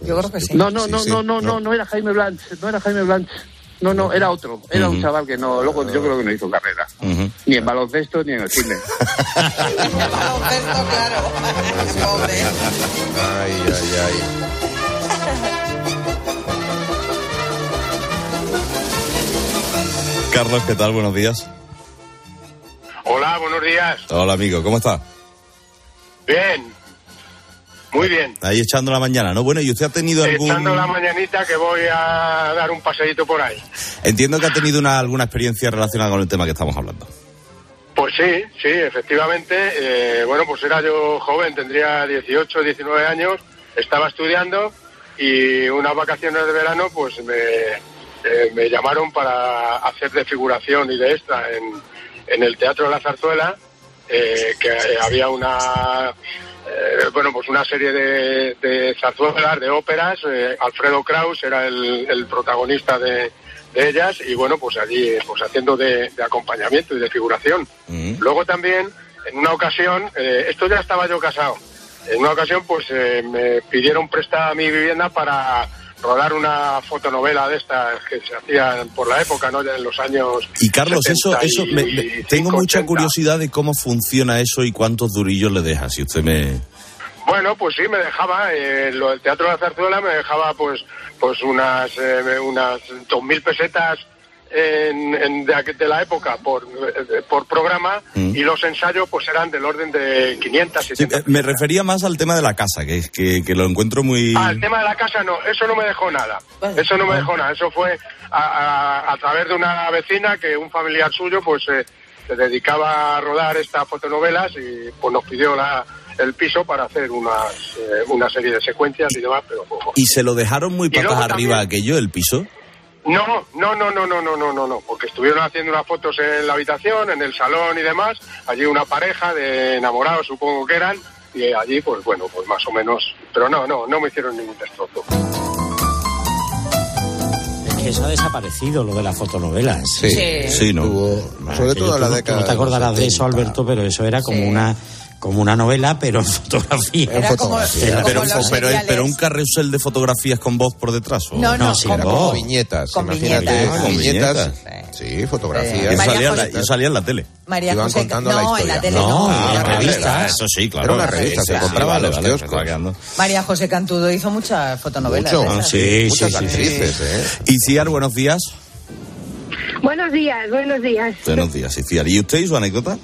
Yo creo que sí. no, no, no, no, no, no, no era Jaime Blanche, no era Jaime Blanche. No, no, era otro. Era un chaval que no, luego yo creo que no hizo carrera. Ni en baloncesto ni en el cine. <laughs> Baloncesto, claro. <laughs> Pobre. Ay, ay, ay. Carlos, ¿qué tal? Buenos días. Hola, buenos días. Hola, amigo, ¿cómo está? Bien. Muy bien. Ahí echando la mañana, ¿no? Bueno, ¿y usted ha tenido algún...? Echando la mañanita que voy a dar un paseíto por ahí. Entiendo que ha tenido una, alguna experiencia relacionada con el tema que estamos hablando. Pues sí, sí, efectivamente. eh, bueno, pues era yo joven, tendría 18, 19 años, estaba estudiando y unas vacaciones de verano pues me, eh, me llamaron para hacer de figuración y de extra en, en el Teatro de la Zarzuela, eh, que eh, había una... eh, bueno, pues una serie de, de zarzuelas, de óperas. Alfredo Kraus era el, el protagonista de, de ellas y bueno, pues allí pues haciendo de, de acompañamiento y de figuración. Luego también, en una ocasión, eh, esto ya estaba yo casado, en una ocasión pues eh, me pidieron prestada mi vivienda para rodar una fotonovela de estas que se hacían por la época, ¿no? Ya en los años... Y Carlos, eso, eso, me- me- 75, tengo mucha 80. curiosidad de cómo funciona eso y cuántos durillos le deja, si usted me... Bueno, pues sí, me dejaba, eh, lo del Teatro de la Zarzuela me dejaba pues pues unas eh, unas dos mil pesetas en, en- de, de la época por, eh, por programa Mm. y los ensayos pues eran del orden de 500, Sí, 600. eh, me refería más al tema de la casa, que, que, que lo encuentro muy... Ah, el tema de la casa no, eso no me dejó nada. Eso no me dejó nada. Eso fue a, a- a través de una vecina que un familiar suyo pues eh, se dedicaba a rodar estas fotonovelas y pues nos pidió la, el piso para hacer unas, eh, una serie de secuencias y demás, pero pues, ¿Y se lo dejaron muy patas arriba también- aquello, el piso? No, no, no, no, no, no, no, no, no, porque estuvieron haciendo unas fotos en la habitación, en el salón y demás, allí una pareja de enamorados supongo que eran, y allí pues bueno, pues más o menos, pero no, no, no me hicieron ningún destrozo. Es que eso ha desaparecido, lo de las fotonovelas. Sí, Sí. sí, ¿no? Sobre todo en la década No te acordarás de eso, 70. Alberto, pero eso era como una como una novela, pero en fotografía. En fotografía. pero, como pero, pero un carrusel de fotografías con voz por detrás. ¿o? No, no, sin con- voz. Con viñetas, Con imagínate, viñetas. con Con viñetas. Sí, fotografías. María salía, en la, José- y salía en la tele. María Iban José. contando la no, en historia. la tele No, no. en era la revista. Eso sí, claro. Era una revista, se Sí, compraba en vale, los kioscos. María José Cantudo hizo muchas fotonovelas. Mucho. ¿eh? Sí, Muchas sí, sí, actrices, sí. ¿eh? Y Ciar, buenos días. Buenos días, buenos días. Buenos días, Ciar. ¿Y usted y su anécdota?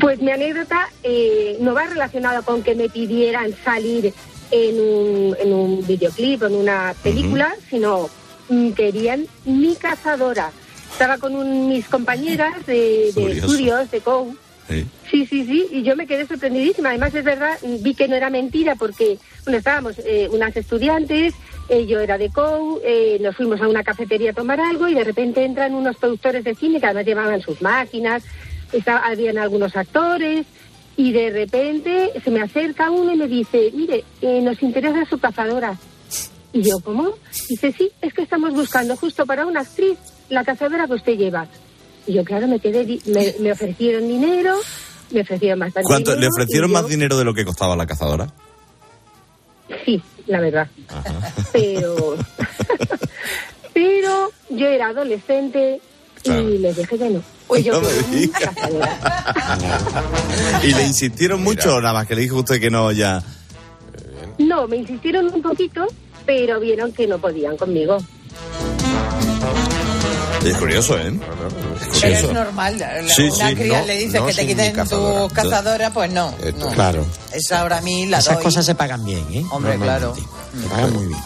Pues mi anécdota eh, no va relacionada con que me pidieran salir en un, en un videoclip o en una película, sino mm, querían mi cazadora. Estaba con un- mis compañeras de, estudios, de COU. Sí. Sí, sí, sí, y yo me quedé sorprendidísima. Además, es verdad, vi que no era mentira porque, bueno, estábamos eh, unas estudiantes, eh, yo era de COU, nos fuimos a una cafetería a tomar algo y de repente entran unos productores de cine que además llevaban sus máquinas, estaba- habían algunos actores y de repente se me acerca uno y me dice, mire, eh, nos interesa su cazadora. Y yo, ¿cómo? Dice, sí, es que estamos buscando justo para una actriz la cazadora que usted lleva. Y yo, claro, me quedé, me, me ofrecieron dinero, me ofrecieron bastante ¿Cuánto, ¿Le ofrecieron yo- más dinero de lo que costaba la cazadora? Sí, la verdad. Pero, <laughs> pero yo era adolescente Claro. y les dije que no. Yo No me una cazadora. ¿Y le insistieron mucho o nada más que le dijo usted que no ya? No, me insistieron un poquito, pero vieron que no podían conmigo. Es curioso, ¿eh? Pero es normal. la- Sí, una sí, cría no, le dice no que te quiten tu cazadora. cazadora, pues no. no. Claro. Esa ahora a mí la Esas doy. cosas se pagan bien, ¿eh? Hombre, claro. Se pagan muy bien.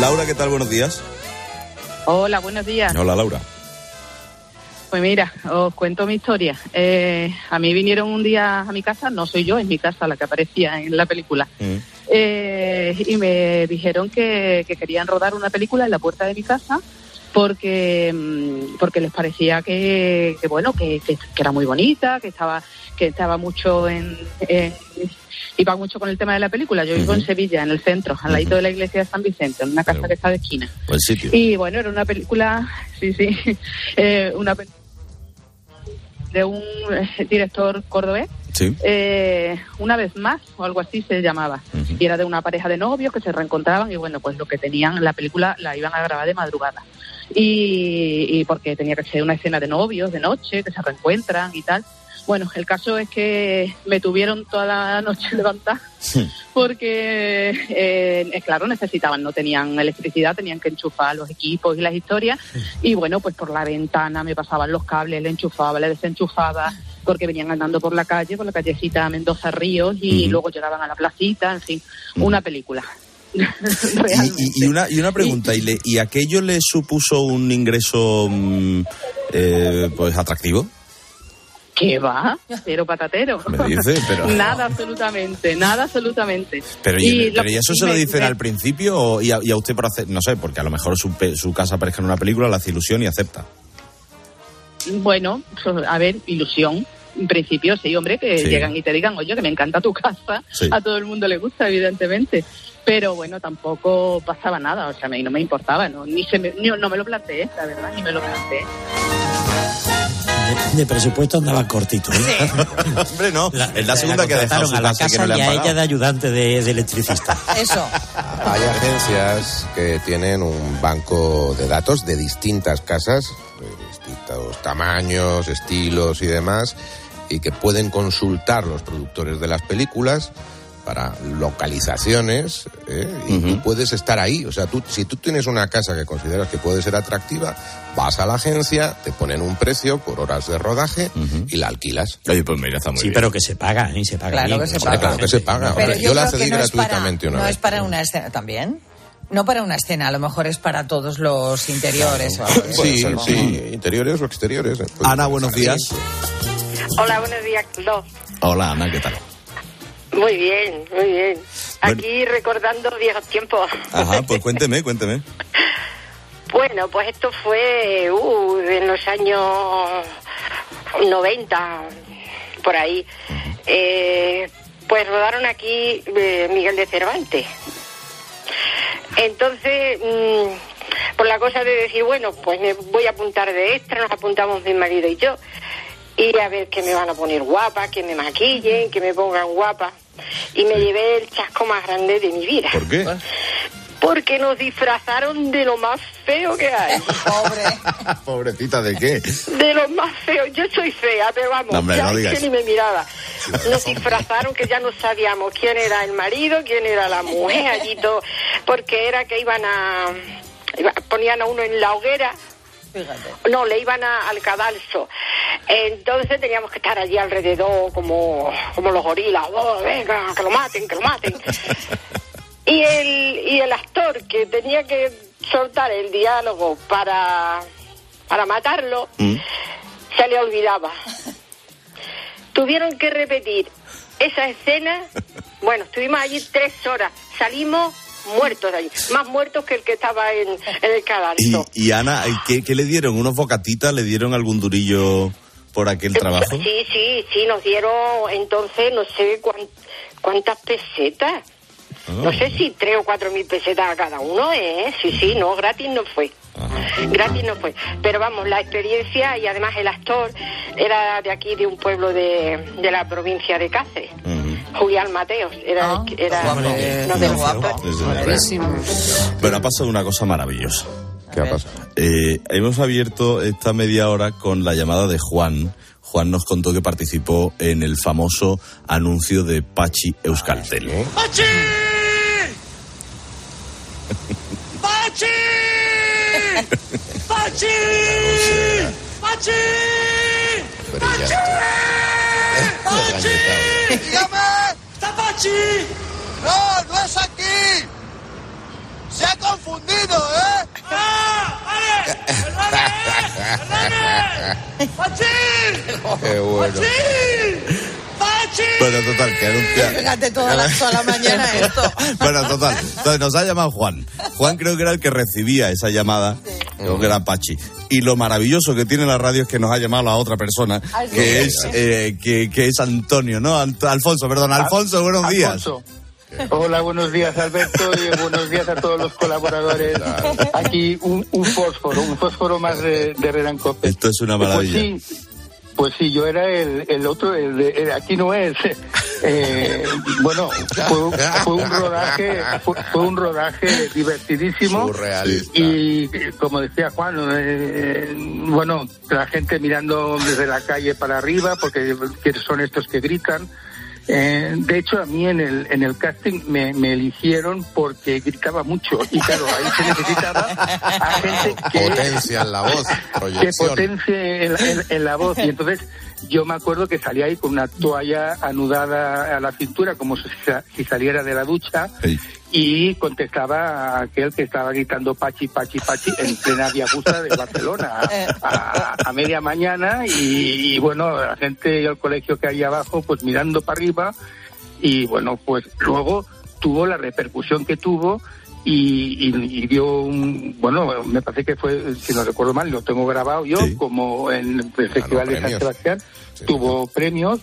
Laura, ¿qué tal? Buenos días. Hola, buenos días. Hola, Laura. Pues mira, os cuento mi historia. Eh, a mí vinieron un día a mi casa, no soy yo, es mi casa la que aparecía en la película. Eh, y me dijeron que, que querían rodar una película en la puerta de mi casa porque mm, porque les parecía que, que, bueno que, que- que era muy bonita que estaba que estaba mucho en, en- iba mucho con el tema de la película yo vivo en Sevilla en el centro al ladito de la iglesia de San Vicente en una casa que está de esquina Buen sitio. y bueno, era una película, sí, sí, <laughs> eh, una de un eh, director cordobés, Sí. eh, una vez más, o algo así se llamaba. Y era de una pareja de novios que se reencontraban y bueno, pues lo que tenían, la película la iban a grabar de madrugada. Y, y porque tenía que ser una escena de novios, de noche, que se reencuentran y tal. Bueno, el caso es que me tuvieron toda la noche <laughs> levantada porque, eh, claro, necesitaban, no tenían electricidad, tenían que enchufar los equipos y las historias. Y bueno, pues por la ventana me pasaban los cables, le enchufaba, le desenchufaba, porque venían andando por la calle, por la callecita Mendoza Ríos, y luego llegaban a la placita, en fin, una película. <laughs> Y, una, y una pregunta, ¿y, le- ¿y aquello le supuso un ingreso mm, eh, pues atractivo? ¿Qué va? Pero patatero. <laughs> Me dice, pero- Nada absolutamente, nada absolutamente. Pero, y, pero lo- ¿y eso se me- lo dicen me- al principio o, y, a, y a usted por hacer, no sé, porque a lo mejor su, su casa aparezca en una película, le hace ilusión y acepta? Bueno, a ver, ilusión. En principio, sí, hombre, que Sí. llegan y te digan, oye, que me encanta tu casa. Sí. A todo el mundo le gusta, evidentemente. Pero bueno, tampoco pasaba nada, o sea, a mí no me importaba, no, ni se me, ni- no me lo planteé, la verdad, ni me lo planteé. De, de presupuesto andaba cortito. ¿eh? <laughs> Hombre, no. es la segunda que ha dejado contrataron su a la casa que no le y a ella de ayudante de, de electricista. <laughs> Eso. Hay agencias que tienen un banco de datos de distintas casas, de distintos tamaños, estilos y demás, y que pueden consultar los productores de las películas para localizaciones ¿eh? y tú puedes estar ahí. O sea, tú, si tú tienes una casa que consideras que puede ser atractiva, vas a la agencia, te ponen un precio por horas de rodaje y la alquilas. Oye, pues mira, está muy Sí, pero que se paga, ¿eh? Se paga Claro bien. que se paga. Claro que se paga. Pero yo, yo la cedí no es para, gratuitamente una no vez. es para una escena también. No para una escena, a lo mejor es para todos los interiores. o algo de eso, Sí, sí, interiores o exteriores. ¿eh? Pues, Ana, buenos días. Hola, buenos días. Hola, Ana, ¿qué tal? Muy bien, muy bien. Aquí recordando viejos tiempos. Ajá, pues <laughs> cuénteme, cuénteme. Bueno, pues esto fue uh, en los años 90, por ahí. Eh, pues rodaron aquí eh, Miguel de Cervantes. Entonces, mm, por la cosa de decir, bueno, pues me voy a apuntar de extra, nos apuntamos mi marido y yo, y a ver que me van a poner guapa, que me maquillen, que me pongan guapa. Y me llevé el chasco más grande de mi vida. ¿Por qué? Porque nos disfrazaron de lo más feo que hay. <laughs> <laughs> Pobrecita, ¿de qué? De lo más feo. Yo soy fea, pero vamos, No, hombre, ya no que ni me miraba. Nos disfrazaron que ya no sabíamos quién era el marido, quién era la mujer, allí todo, porque era que iban a... iba- ponían a uno en la hoguera no, le iban a- al cadalso. Entonces teníamos que estar allí alrededor como, como los gorilas. Oh, venga, que lo maten, que lo maten. <laughs> y, el, y el actor que tenía que soltar el diálogo para, para matarlo, se le olvidaba. <laughs> Tuvieron que repetir esa escena. <laughs> Bueno, estuvimos allí tres horas. Salimos muertos de allí. Más muertos que el que estaba en, en el cadalso. Y Ana, ¿qué, qué le dieron? ¿Unos bocatitas? ¿Le dieron algún durillo por aquel trabajo? Sí, sí, sí, nos dieron entonces no sé cuán- cuántas pesetas. No sé si tres o cuatro mil pesetas a cada uno, ¿eh? Sí, sí, no, gratis no fue. Gratis no fue. Pero vamos, la experiencia y además el actor era de aquí, de un pueblo de, de la provincia de Cáceres. Julián Mateos. Era, era no, de guapo. Pero ha pasado una cosa maravillosa. ¿Qué ha pasado? hemos abierto esta media hora con la llamada de Juan. Juan nos contó que participó en el famoso anuncio de Pachi Euskaltel. <laughs> ¡Pachi! ¡Pachi! ¡Pachi! ¡Pachi! ¡Pachi! ¡Pachi! ¡Dígame! ¡Está Pachi! ¡No, no es aquí! ¡Se ha confundido, eh! ¡Ah! ¡Vale! ¡Perdone! ¡Pachi! <laughs> Qué bueno. Bueno, total, que anuncia... Fíjate toda la, toda la mañana <laughs> esto. Bueno, total. Entonces nos ha llamado Juan. Juan creo que era el que recibía esa llamada. Creo que era Pachi. Y lo maravilloso que tiene la radio es que nos ha llamado a otra persona, Ah, sí. que es eh, que, que es Antonio, ¿no? Ant- Alfonso, perdón. Alfonso, buenos días. Alfonso. Hola, buenos días Alberto y buenos días a todos los colaboradores. Aquí un, un fósforo, un fósforo más de, de Redancope. Esto es una maravilla. Pues sí, pues sí, yo era el, el otro, el de, el- aquí no es. <laughs> Eh, bueno, fue, fue un rodaje, fue, fue un rodaje divertidísimo. Surrealista. Y como decía Juan, eh, bueno, la gente mirando desde la calle para arriba, porque que son estos que gritan. Eh, de hecho, a mí en el, en el casting me, me eligieron porque gritaba mucho. Y claro, ahí se necesitaba a gente que, Potencia en la voz, que proyección. potencie en, en- en la voz. Y entonces yo me acuerdo que salía ahí con una toalla anudada a la cintura, como si, sa- si saliera de la ducha. Y contestaba a aquel que estaba gritando Pachi, Pachi, Pachi en plena Vía Augusta de Barcelona a, a- a media mañana y, y, bueno, la gente y el colegio que hay abajo pues mirando para arriba y bueno, pues luego tuvo la repercusión que tuvo y, y- y dio un, bueno, me parece que fue, si no recuerdo mal, lo tengo grabado yo, como en el Festival de San. Sebastián, tuvo premios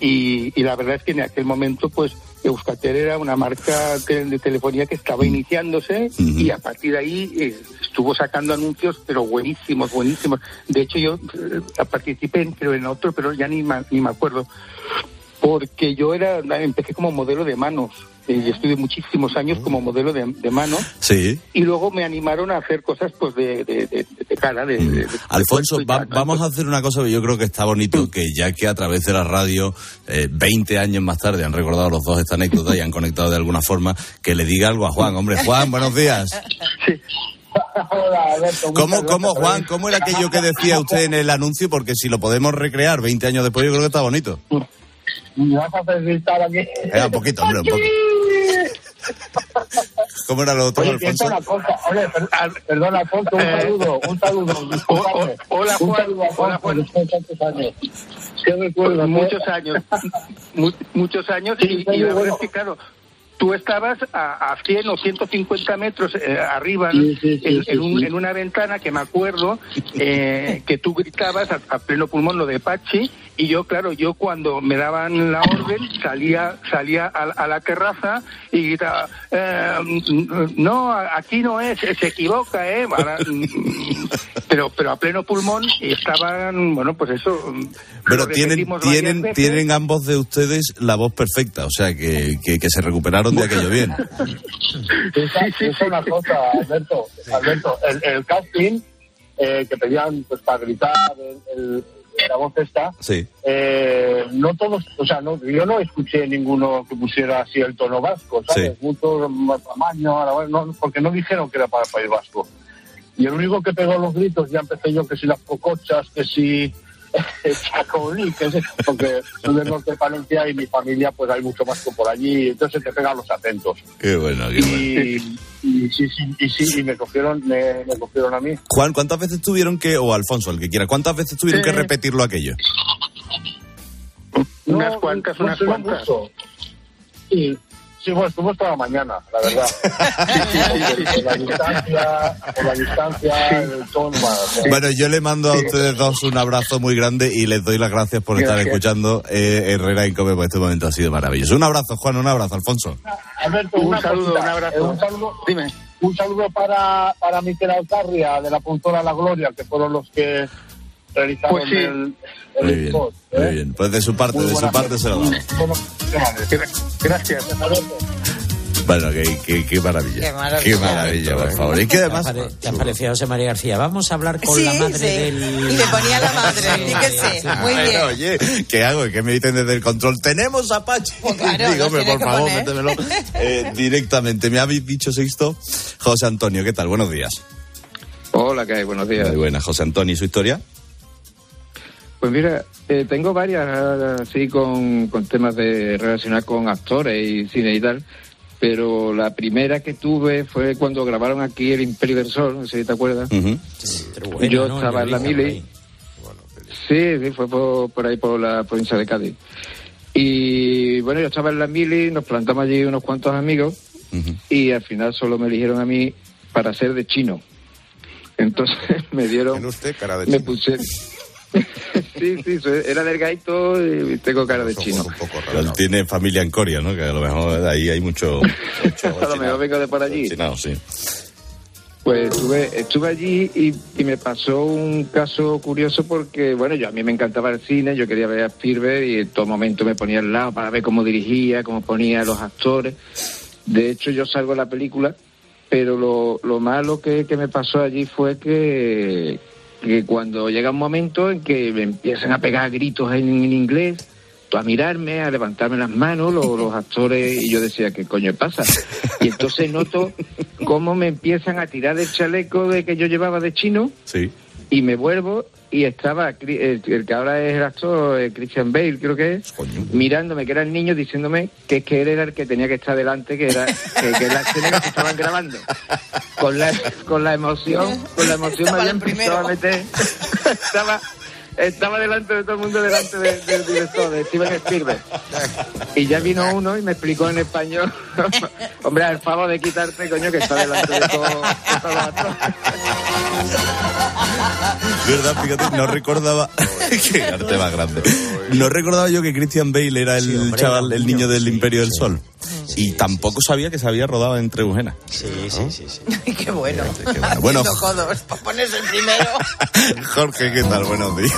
y, y la verdad es que en aquel momento pues Euskatel era una marca de telefonía que estaba iniciándose y a partir de ahí eh, estuvo sacando anuncios pero buenísimos, buenísimos. De hecho yo eh, participé en, creo en otro, pero ya ni, ma- ni me acuerdo porque yo era empecé como modelo de manos eh, y estuve muchísimos años como modelo de, de manos Sí. y luego me animaron a hacer cosas pues de, de, de- de cara de, de- de- Alfonso, va- vamos a hacer una cosa que yo creo que está bonito, que ya que a través de la radio, eh, 20 años más tarde, han recordado los dos esta anécdota y han conectado de alguna forma, que le diga algo a Juan. Hombre, Juan, buenos días. ¿Cómo, cómo, Juan, cómo era aquello que decía usted en el anuncio? Porque si lo podemos recrear 20 años después, yo creo que está bonito. ¿Me vas a hacer gritar aquí? Era un poquito, hombre, un poquito. <laughs> ¿Cómo era lo otro, Oye, Alfonso? piensa una cosa. Oye, per- perdona, Alfonso, un saludo, un saludo. <laughs> hola, Un Juan. Hola, Juan. tantos años. Muchos años, mu- muchos años y, Sí, y la verdad es que claro, tú estabas a, a 100 o 150 metros eh, arriba Sí, sí, sí, en, sí, en un- sí. en una ventana que me acuerdo eh, <laughs> que tú gritabas a, a pleno pulmón lo de Pachi y yo, claro, yo cuando me daban la orden salía salía a, a la terraza y gritaba, eh, mm, no, aquí no es, se equivoca, ¿eh? <laughs> Mm, pero, pero a pleno pulmón y estaban, bueno, pues eso. Pero lo tienen, tienen, veces. tienen ambos de ustedes la voz perfecta, o sea que, que, que se recuperaron de <laughs> aquello bien. Piensa, piensa una cosa, Alberto. Alberto, el, el casting eh, que pedían pues para gritar el, el- la voz esta, Sí. eh, no todos, o sea, no, yo no escuché ninguno que pusiera así el tono vasco, ¿sabes? Mucho más tamaño, ahora, bueno, no, porque no dijeron que era para el País Vasco. Y el único que pegó los gritos, ya empecé yo que si las cocochas, que si <laughs> Chacolí, que es, porque soy del norte de Palencia y mi familia, pues hay mucho vasco por allí, entonces te pegan los atentos. Qué bueno, qué bueno. Y, y sí, sí, y sí, y me cogieron, me, me cogieron a mí. Juan, ¿cuántas veces tuvieron que, o Alfonso, el que quiera, cuántas veces tuvieron Sí. que repetirlo aquello? Unas cuantas, unas cuantas. Sí, sí, bueno, estuvimos toda la mañana, la verdad. <laughs> Por la distancia, por la distancia, el tono, bueno, Bueno, yo le mando a ustedes dos un abrazo muy grande y les doy las gracias por estar escuchando eh, Herrera en Come, porque este momento ha sido maravilloso. Un abrazo, Juan, un abrazo, Alfonso. Alberto, Un saludo, cosita. un abrazo. Eh, un saludo, Dime. un saludo para, para Miquel Alcarria, de la puntora La Gloria, que fueron los que realizaron Pues sí. el Muy bien, spot, ¿eh? muy bien. Pues de su parte, Muy de su parte se lo damos. Gracias. Bueno, qué, qué, qué maravilla. Qué maravilla. Qué maravilla, por favor. Y que además... ¿Te ha pare- ¿Te ha parecido José María García? Vamos a hablar con Sí, la madre sí. del... Y le ponía la madre, que sí. Muy Bueno, bien. oye, ¿qué hago? ¿Qué me dicen desde el control? ¡Tenemos a Pachi! Pues claro, <laughs> Digo, hombre, por favor, poner. métemelo eh, directamente. ¿Me habéis dicho, Sixto? José Antonio, ¿qué tal? Buenos días. Hola, ¿qué hay? Buenos días. Muy buena, José Antonio. ¿Y su historia? Pues mira, eh, tengo varias así con, con temas de relacionar con actores y cine y tal, pero la primera que tuve fue cuando grabaron aquí El Imperio del Sol, no sé si te acuerdas. Bueno, Yo ¿no? estaba en la mili. Sí, sí, fue por, por ahí, por la provincia de Cádiz. Y bueno, yo estaba en la mili, nos plantamos allí unos cuantos amigos y al final solo me eligieron a mí para ser de chino. Entonces <laughs> me dieron... ¿Tiene usted cara de me chino? puse... sí, sí, era delgadito y tengo cara de chino. Tiene familia en Corea, ¿no? Que a lo mejor ahí hay mucho... <laughs> A lo mejor vengo de por allí. chinado, sí. Pues estuve, estuve allí y, y me pasó un caso curioso porque, bueno, yo a mí me encantaba el cine, yo quería ver a Spielberg y en todo momento me ponía al lado para ver cómo dirigía, cómo ponía a los actores. De hecho, yo salgo de la película, pero lo, lo malo que, que me pasó allí fue que, que cuando llega un momento en que me empiezan a pegar gritos en, en inglés, a mirarme, a levantarme las manos, los, actores, y yo decía, ¿qué coño pasa? Y entonces noto cómo me empiezan a tirar del chaleco de que yo llevaba de chino Sí. Y me vuelvo y estaba el, el que ahora es el actor, eh, Christian Bale, creo que es, mirándome, que era el niño, diciéndome que, es que él era el que tenía que estar delante, que era que, que la escena que se estaban grabando. Con la, con la emoción, con la emoción me habían empezado a meter. estaba, estaba delante de todo el mundo, delante de- del director, de Steven Spielberg. Y ya vino uno y me explicó en español, hombre, al favor de quitarte, coño, que está delante de todo, de actores. ¿Verdad? Fíjate, no recordaba... <laughs> Qué arte <laughs> más grande. No recordaba yo que Christian Bale era el hombre, chaval, el niño del sí, Imperio del sí. Sol. Y tampoco sabía que se había rodado en Trebujena. Sí, sí, sí. sí. <laughs> Qué bueno. Qué bueno. Bueno, Haciendo codos para ponerse el primero. Jorge, ¿qué tal? Buenos días.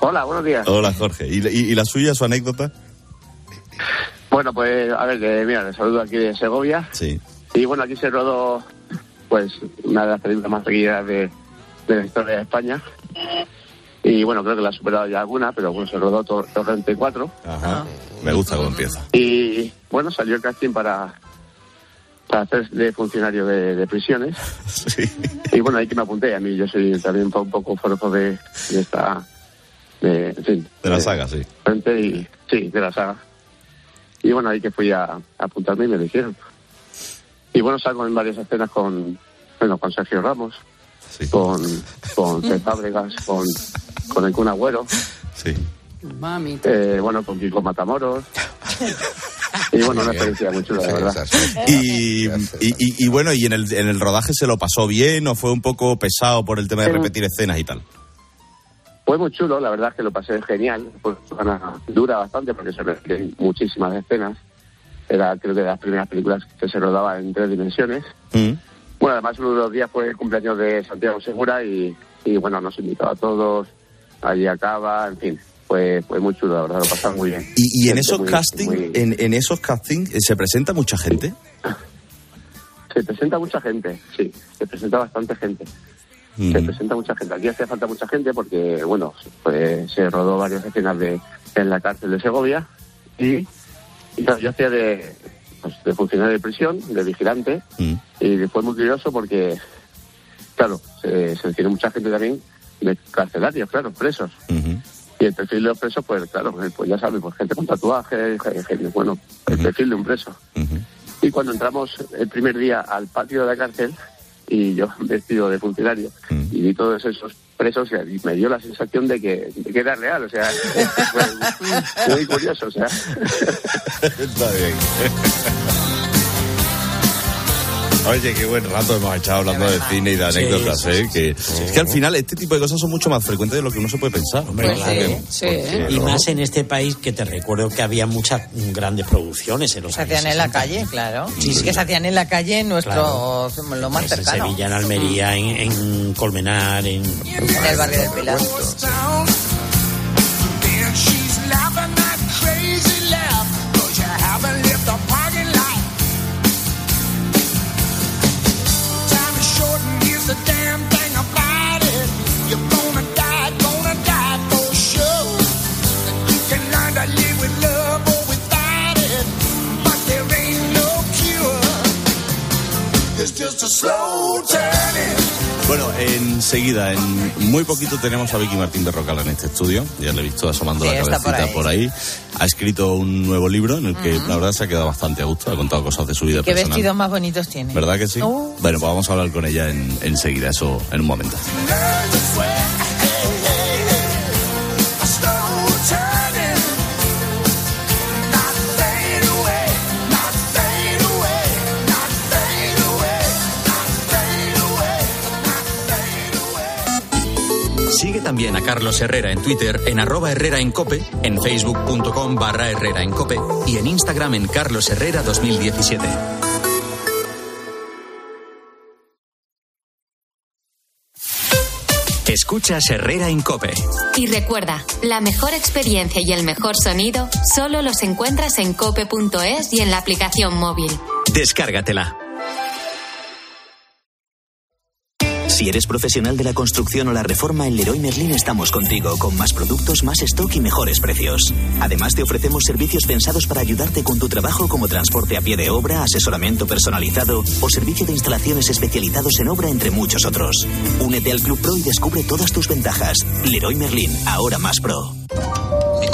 Hola, buenos días. Hola, Jorge. ¿Y, y- y la suya, su anécdota? Bueno, pues a ver, eh, mira, les saludo aquí de Segovia. Sí. Y bueno, aquí se rodó pues una de las películas más seguidas de, de la historia de España. Y bueno, creo que la ha superado ya alguna, pero bueno, se rodó Tor- Torrente 4. Ajá. Me gusta cómo empieza. Y bueno, salió el casting para, para hacer de funcionario de, de prisiones. <laughs> Y bueno, ahí que me apunté. A mí yo soy también un poco forofo de, de esta... De, en fin, De la saga, sí. y sí, de la saga. Y bueno, ahí que fui a, a apuntarme y me lo hicieron. Y bueno, salgo en varias escenas con, bueno, con Sergio Ramos, con, con Fábregas, con, con el Kun Agüero, Sí. eh, bueno, con Kiko Matamoros. Y bueno, una experiencia muy chula, la verdad. Y, y, y- y bueno, ¿y en el, en el rodaje se lo pasó bien o fue un poco pesado por el tema de repetir escenas y tal? Fue muy chulo, la verdad es que lo pasé genial. Pues, dura bastante porque se repiten muchísimas escenas. Era, creo que de las primeras películas que se rodaba en tres dimensiones. Bueno, además uno de los días fue el cumpleaños de Santiago Segura y, y bueno, nos invitó a todos, allí acaba, en fin, fue, fue muy chulo, la verdad, lo pasamos muy bien. Y, y en esos muy- casting, muy- en, en esos casting, eh, ¿se presenta mucha gente? <laughs> Se presenta mucha gente, sí, se presenta bastante gente. Se presenta mucha gente. Aquí hace falta mucha gente porque, bueno, pues, se rodó varias escenas de, en la cárcel de Segovia y, y claro, yo hacía de, pues, de funcionario de prisión, de vigilante, y fue muy curioso porque, claro, se seleccionó mucha gente también de carcelarios, claro, presos. Y el perfil de los presos, pues claro, eh, pues ya sabes, pues gente con tatuajes, ge- gente, bueno, el perfil de un preso. Y cuando entramos el primer día al patio de la cárcel, y yo vestido de funcionario, y vi todos esos presos, y me dio la sensación de que, de que era real, o sea, <laughs> fue muy curioso, o sea. Está bien. Oye, qué buen rato hemos echado hablando de cine y de Sí, anécdotas, sí, ¿eh? Que, es que al final este tipo de cosas son mucho más frecuentes de lo que uno se puede pensar. Pues sí, Y más en este país que te recuerdo que había muchas grandes producciones en los Se años hacían en la 60. calle, claro. que se hacían en la calle en nuestro, lo más Pues en cercano. Sevilla, en Almería, en, en Colmenar, en... En el barrio del Pilar. Bueno, enseguida, en muy poquito tenemos a Vicky Martín de Rocal en este estudio. Ya le he visto asomando Sí, la cabecita por ahí. por ahí. Ha escrito un nuevo libro en el que la verdad se ha quedado bastante a gusto. Ha contado cosas de su vida Qué personal. vestidos más bonitos tiene. ¿Verdad que sí? Uh. Bueno, pues vamos a hablar con ella en, enseguida, eso en un momento. También a Carlos Herrera en Twitter en arroba Herrera en Cope, en facebook.com barra Herrera en Cope y en Instagram en Carlos Herrera 2017. Escuchas Herrera en Cope. Y recuerda, la mejor experiencia y el mejor sonido solo los encuentras en cope.es y en la aplicación móvil. Descárgatela. Si eres profesional de la construcción o la reforma, en Leroy Merlin estamos contigo, con más productos, más stock y mejores precios. Además, te ofrecemos servicios pensados para ayudarte con tu trabajo como transporte a pie de obra, asesoramiento personalizado o servicio de instalaciones especializados en obra, entre muchos otros. Únete al Club Pro y descubre todas tus ventajas. Leroy Merlin, ahora más pro. Me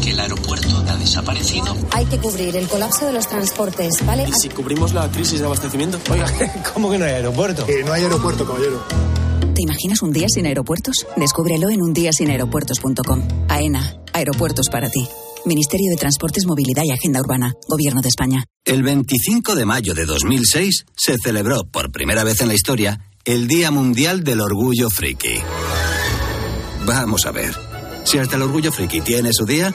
que el aeropuerto ha desaparecido. Hay que cubrir el colapso de los transportes, ¿vale? ¿Y si cubrimos la crisis de abastecimiento? Oiga, <laughs> ¿cómo que no hay aeropuerto? Que no hay aeropuerto, caballero. ¿Te imaginas un día sin aeropuertos? Descúbrelo en undiasinaeropuertos.com. AENA, aeropuertos para ti. Ministerio de Transportes, Movilidad y Agenda Urbana, Gobierno de España. El 25 de mayo de 2006 se celebró por primera vez en la historia el Día Mundial del Orgullo Friki. Vamos a ver, si hasta el Orgullo Friki tiene su día,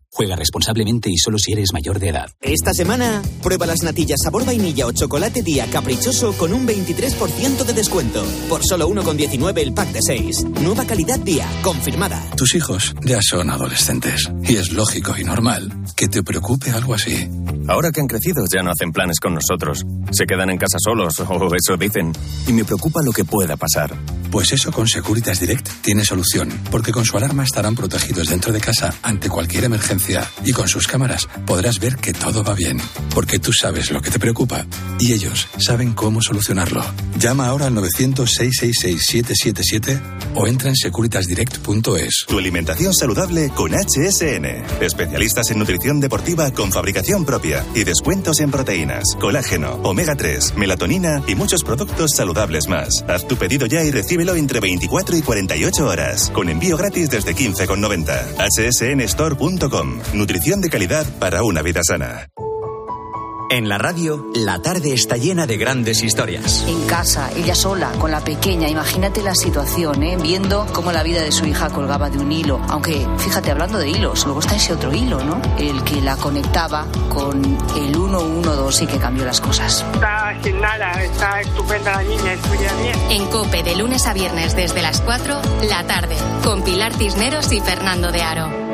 Juega responsablemente y solo si eres mayor de edad. Esta semana, prueba las natillas sabor vainilla o chocolate día caprichoso con un 23% de descuento. Por solo 1,19 el pack de 6. Nueva calidad día, confirmada. Tus hijos ya son adolescentes y es lógico y normal que te preocupe algo así. Ahora que han crecido ya no hacen planes con nosotros. Se quedan en casa solos, <laughs> o eso dicen. Y me preocupa lo que pueda pasar. Pues eso con Securitas Direct tiene solución, porque con su alarma estarán protegidos dentro de casa ante cualquier emergencia y con sus cámaras podrás ver que todo va bien, porque tú sabes lo que te preocupa y ellos saben cómo solucionarlo. Llama ahora al 900-666-777 o entra en securitasdirect.es. Tu alimentación saludable con HSN. Especialistas en nutrición deportiva con fabricación propia y descuentos en proteínas, colágeno, omega 3, melatonina y muchos productos saludables más. Haz tu pedido ya y recíbelo entre 24 y 48 horas, con envío gratis desde 15,90. hsnstore.com. Nutrición de calidad para una vida sana. En la radio, la tarde está llena de grandes historias. En casa, ella sola, con la pequeña. Imagínate la situación, ¿eh? Viendo cómo la vida de su hija colgaba de un hilo. Aunque, fíjate, hablando de hilos, luego está ese otro hilo, ¿no? El que la conectaba con el 112 y que cambió las cosas. Está sin nada, está estupenda la niña, estudia bien. En Cope, de lunes a viernes desde las 4, la tarde, con Pilar Cisneros y Fernando de Aro.